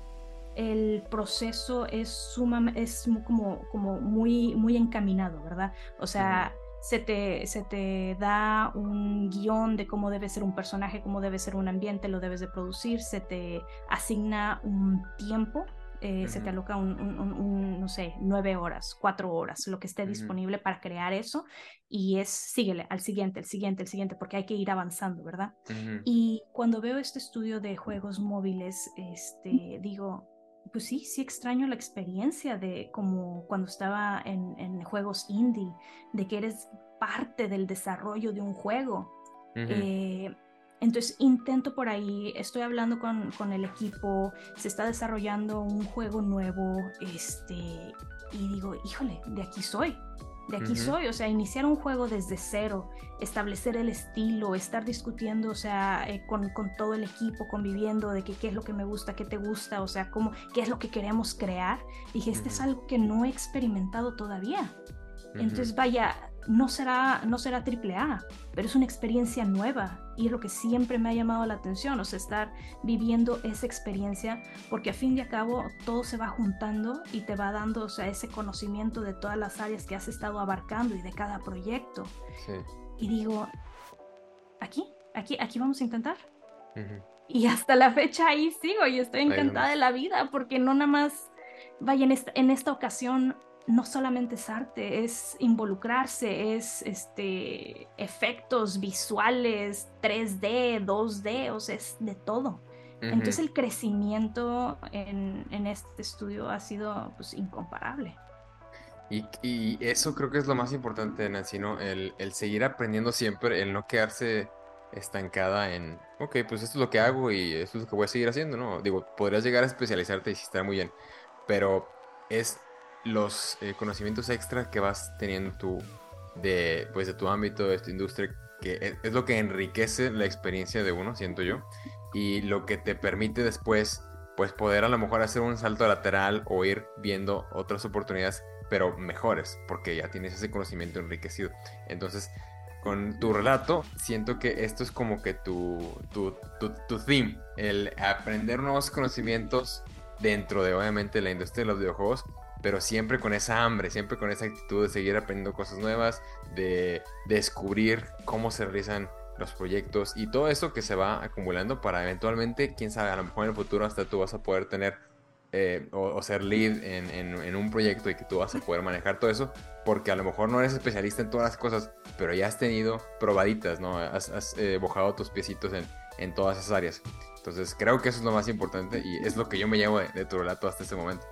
el proceso es, suma, es como, como muy, muy encaminado, ¿verdad? O sea, se, te, se te da un guion de cómo debe ser un personaje, cómo debe ser un ambiente, lo debes de producir, se te asigna un tiempo eh, se te aloca un, no sé, nueve horas, cuatro horas, lo que esté disponible para crear eso y es síguele al siguiente, el siguiente, el siguiente, porque hay que ir avanzando, ¿verdad? Y cuando veo este estudio de juegos móviles, este, digo, pues sí, sí extraño la experiencia de como cuando estaba en, juegos indie, de que eres parte del desarrollo de un juego. Entonces intento por ahí, estoy hablando con, con, el equipo, se está desarrollando un juego nuevo, este, y digo, híjole, de aquí soy, de aquí soy, o sea, iniciar un juego desde cero, establecer el estilo, estar discutiendo, o sea, eh, con, con, todo el equipo, conviviendo de que, qué es lo que me gusta, qué te gusta, o sea, cómo, qué es lo que queremos crear. Dije, este es algo que no he experimentado todavía. Entonces, vaya, no será, no será triple A, pero es una experiencia nueva y es lo que siempre me ha llamado la atención, o sea, estar viviendo esa experiencia, porque a fin de cabo todo se va juntando y te va dando, o sea, ese conocimiento de todas las áreas que has estado abarcando y de cada proyecto. Y digo, aquí, aquí, aquí vamos a intentar. Y hasta la fecha ahí sigo y estoy encantada de la vida, porque no nada más, vaya, en esta, en esta ocasión no solamente es arte, es involucrarse, es este, efectos visuales, 3D, 2D, o sea, es de todo. Entonces el crecimiento en, este estudio ha sido pues, incomparable. Y, eso creo que es lo más importante, Nancy, ¿no? El, seguir aprendiendo siempre, el no quedarse estancada en, ok, pues esto es lo que hago y esto es lo que voy a seguir haciendo, ¿no? Digo, podrías llegar a especializarte y estar muy bien, pero es los eh, conocimientos extra que vas teniendo tú de, pues, de tu ámbito, de tu industria, que es, lo que enriquece la experiencia de uno, siento yo, y lo que te permite después, pues poder a lo mejor hacer un salto lateral o ir viendo otras oportunidades, pero mejores, porque ya tienes ese conocimiento enriquecido. Entonces, con tu relato, siento que esto es como que tu, tu, tu, tu theme, el aprender nuevos conocimientos dentro de obviamente la industria de los videojuegos, pero siempre con esa hambre, siempre con esa actitud de seguir aprendiendo cosas nuevas, de, descubrir cómo se realizan los proyectos y todo eso que se va acumulando para eventualmente, quién sabe, a lo mejor en el futuro hasta tú vas a poder tener eh, o, ser lead en, un proyecto y que tú vas a poder manejar todo eso, porque a lo mejor no eres especialista en todas las cosas, pero ya has tenido probaditas, ¿no? Has, eh, bojado tus piecitos en, en, todas esas áreas. Entonces creo que eso es lo más importante y es lo que yo me llevo de, de tu relato hasta este momento.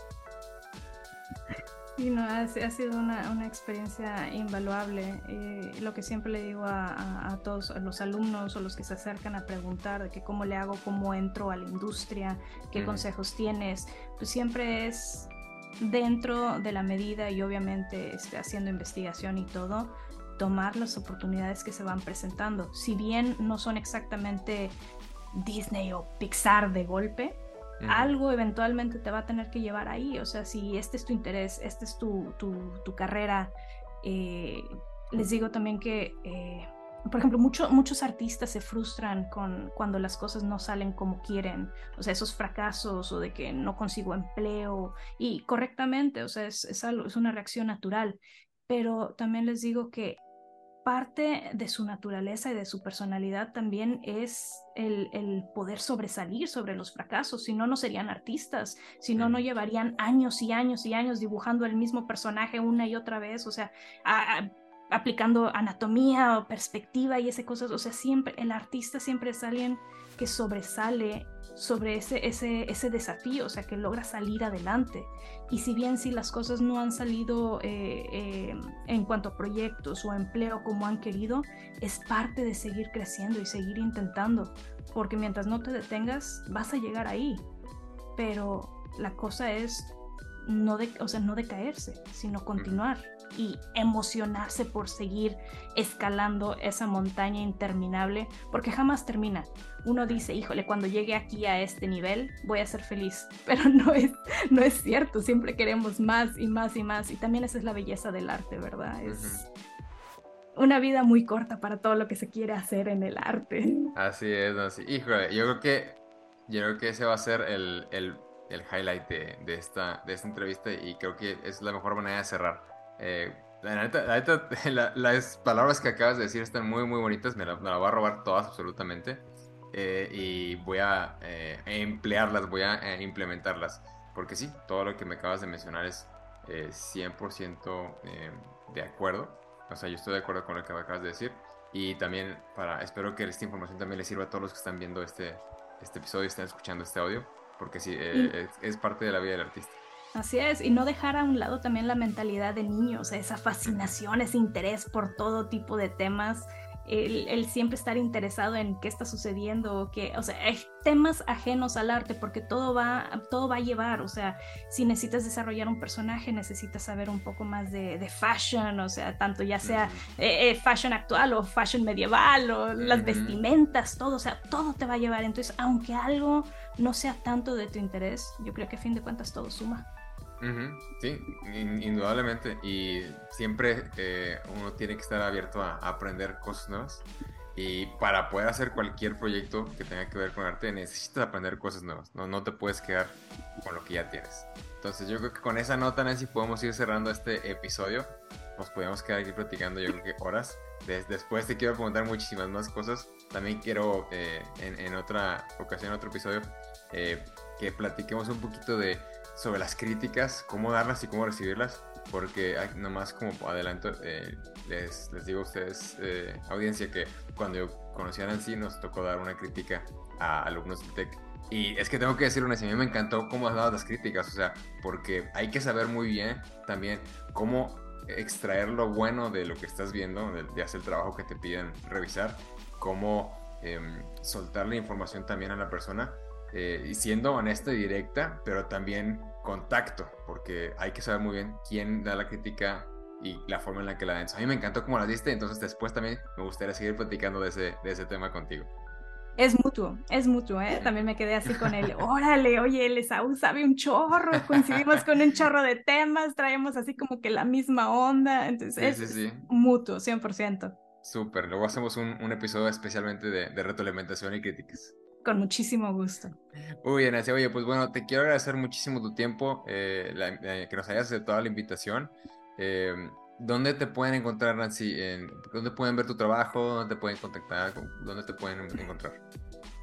Sí, no, ha, sido una, experiencia invaluable. Eh, lo que siempre le digo a, todos los alumnos o los que se acercan a preguntar de que cómo le hago, cómo entro a la industria, qué consejos tienes, pues siempre es dentro de la medida y obviamente este, haciendo investigación y todo, tomar las oportunidades que se van presentando. Si bien no son exactamente Disney o Pixar de golpe, algo eventualmente te va a tener que llevar ahí. O sea, si este es tu interés, esta es tu, tu, carrera, eh, les digo también que, eh, por ejemplo, muchos artistas se frustran con cuando las cosas no salen como quieren. O sea, esos fracasos o de que no consigo empleo. Y correctamente, o sea, es, algo, es una reacción natural. Pero también les digo que parte de su naturaleza y de su personalidad también es el, poder sobresalir sobre los fracasos, si no, no serían artistas, si no, no llevarían años y años y años dibujando el mismo personaje una y otra vez, o sea, aplicando anatomía o perspectiva y ese cosas, o sea, siempre, el artista siempre es alguien que sobresale sobre ese, ese, ese desafío, o sea, que logra salir adelante. Y si bien si las cosas no han salido eh, eh, en cuanto a proyectos o empleo como han querido, es parte de seguir creciendo y seguir intentando, porque mientras no te detengas, vas a llegar ahí. Pero la cosa es no, de, o sea, no decaerse, sino continuar y emocionarse por seguir escalando esa montaña interminable, porque jamás termina. Uno dice, híjole, cuando llegue aquí a este nivel voy a ser feliz, [LAUGHS] pero no es, no es cierto, siempre queremos más y más y más, y también esa es la belleza del arte, ¿verdad? Es una vida muy corta para todo lo que se quiere hacer en el arte. Así es, así. Híjole, yo creo que, yo creo que ese va a ser el, el, el highlight de, de, esta, de esta entrevista y creo que es la mejor manera de cerrar eh, la neta, [LAUGHS] las palabras que acabas de decir están muy, muy bonitas. Me, las la voy a robar todas, absolutamente. Eh, y voy a eh, emplearlas, voy a implementarlas. Porque sí, todo lo que me acabas de mencionar es 100% de acuerdo. O sea, yo estoy de acuerdo con lo que me acabas de decir. Y también, para, espero que esta información también les sirva a todos los que están viendo este, este episodio y están escuchando este audio. Porque sí, es parte de la vida del artista. Así es, y no dejar a un lado también la mentalidad de niños, esa fascinación, ese interés por todo tipo de temas, el, siempre estar interesado en qué está sucediendo, que, o sea, hay temas ajenos al arte, porque todo va, todo va a llevar, o sea, si necesitas desarrollar un personaje, necesitas saber un poco más de, fashion, o sea, tanto ya sea eh, eh, fashion actual o fashion medieval o las vestimentas, todo, o sea, todo te va a llevar. Entonces, aunque algo no sea tanto de tu interés, yo creo que a fin de cuentas todo suma. Sí, indudablemente. Y siempre eh, uno tiene que estar abierto a, aprender cosas nuevas. Y para poder hacer cualquier proyecto que tenga que ver con arte, necesitas aprender cosas nuevas. No, no te puedes quedar con lo que ya tienes. Entonces, yo creo que con esa nota, Nancy, podemos ir cerrando este episodio. Nos podemos quedar aquí platicando, yo creo que horas. después te quiero preguntar muchísimas más cosas. También quiero, eh, en, otra ocasión, en otro episodio, eh, que platiquemos un poquito de sobre las críticas, cómo darlas y cómo recibirlas, porque nomás como adelanto, eh, les, les, digo a ustedes, eh, audiencia, que cuando yo conocí a Nancy nos tocó dar una crítica a alumnos de TEC. Y es que tengo que decirlo, Nancy, a mí me encantó cómo has dado las críticas, o sea, porque hay que saber muy bien también cómo extraer lo bueno de lo que estás viendo, de, hacer el trabajo que te piden revisar, cómo em, soltar la información también a la persona eh, y siendo honesta y directa, pero también contacto, porque hay que saber muy bien quién da la crítica y la forma en la que la den. A mí me encantó cómo la diste, entonces después también me gustaría seguir platicando de ese, de ese tema contigo. Es mutuo, es mutuo, ¿eh? También me quedé así con él. Órale, oye, el Esaú sabe un chorro, coincidimos con un chorro de temas, traemos así como que la misma onda, entonces es mutuo, 100%. Súper, luego hacemos un, un episodio especialmente de, de retroalimentación y críticas. Con muchísimo gusto. Muy bien, así, oye, pues bueno, te quiero agradecer muchísimo tu tiempo, eh, que nos hayas aceptado la invitación. Eh, ¿Dónde te pueden encontrar, Nancy? ¿Dónde pueden ver tu trabajo? ¿Dónde te pueden contactar? ¿Dónde te pueden encontrar?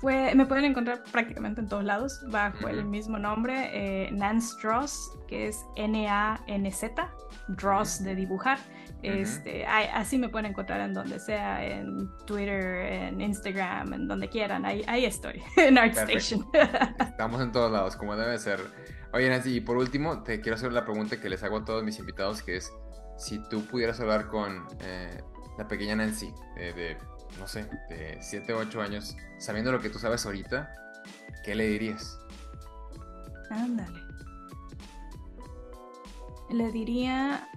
Pues, me pueden encontrar prácticamente en todos lados bajo el mismo nombre, eh, Nance Dross, que es N-A-N-Z, Dross de dibujar. Este, así me pueden encontrar en donde sea, en Twitter, en Instagram, en donde quieran. Ahí, ahí estoy, [LAUGHS] en ArtStation. [LAUGHS] Estamos en todos lados, como debe ser. Oye, Nancy, y por último, te quiero hacer la pregunta que les hago a todos mis invitados, que es, si tú pudieras hablar con eh, la pequeña Nancy, eh, de, no sé, de 7 o 8 años, sabiendo lo que tú sabes ahorita, ¿qué le dirías? Ándale. Le diría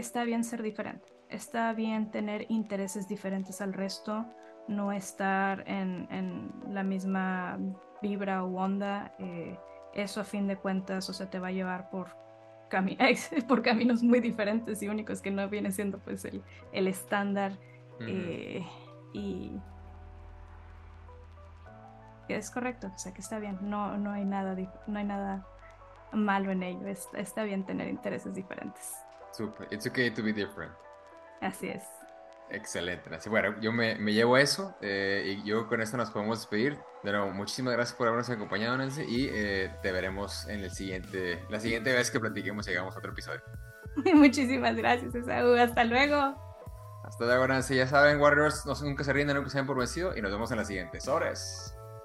está bien ser diferente, está bien tener intereses diferentes al resto, no estar en, la misma vibra o onda. Eh, eso a fin de cuentas, o sea, te va a llevar por, [LAUGHS] por caminos muy diferentes y únicos que no viene siendo pues el, el estándar. Eh, y es correcto, o sea que está bien, no, no, hay, nada, no hay nada malo en ello, está bien tener intereses diferentes. Super. It's okay to be different. Así es. Excelente. Así, bueno, yo me, me llevo eso eh, y yo con esto nos podemos despedir. De nuevo, muchísimas gracias por habernos acompañado, Nancy, y eh, te veremos en el siguiente, la siguiente vez que platiquemos y hagamos otro episodio. [LAUGHS] Muchísimas gracias, Esaú. Hasta luego. Hasta luego, Nancy. Ya saben, Warriors, no, nunca se rinden, nunca se den por vencido y nos vemos en la siguiente. ¡Sobres!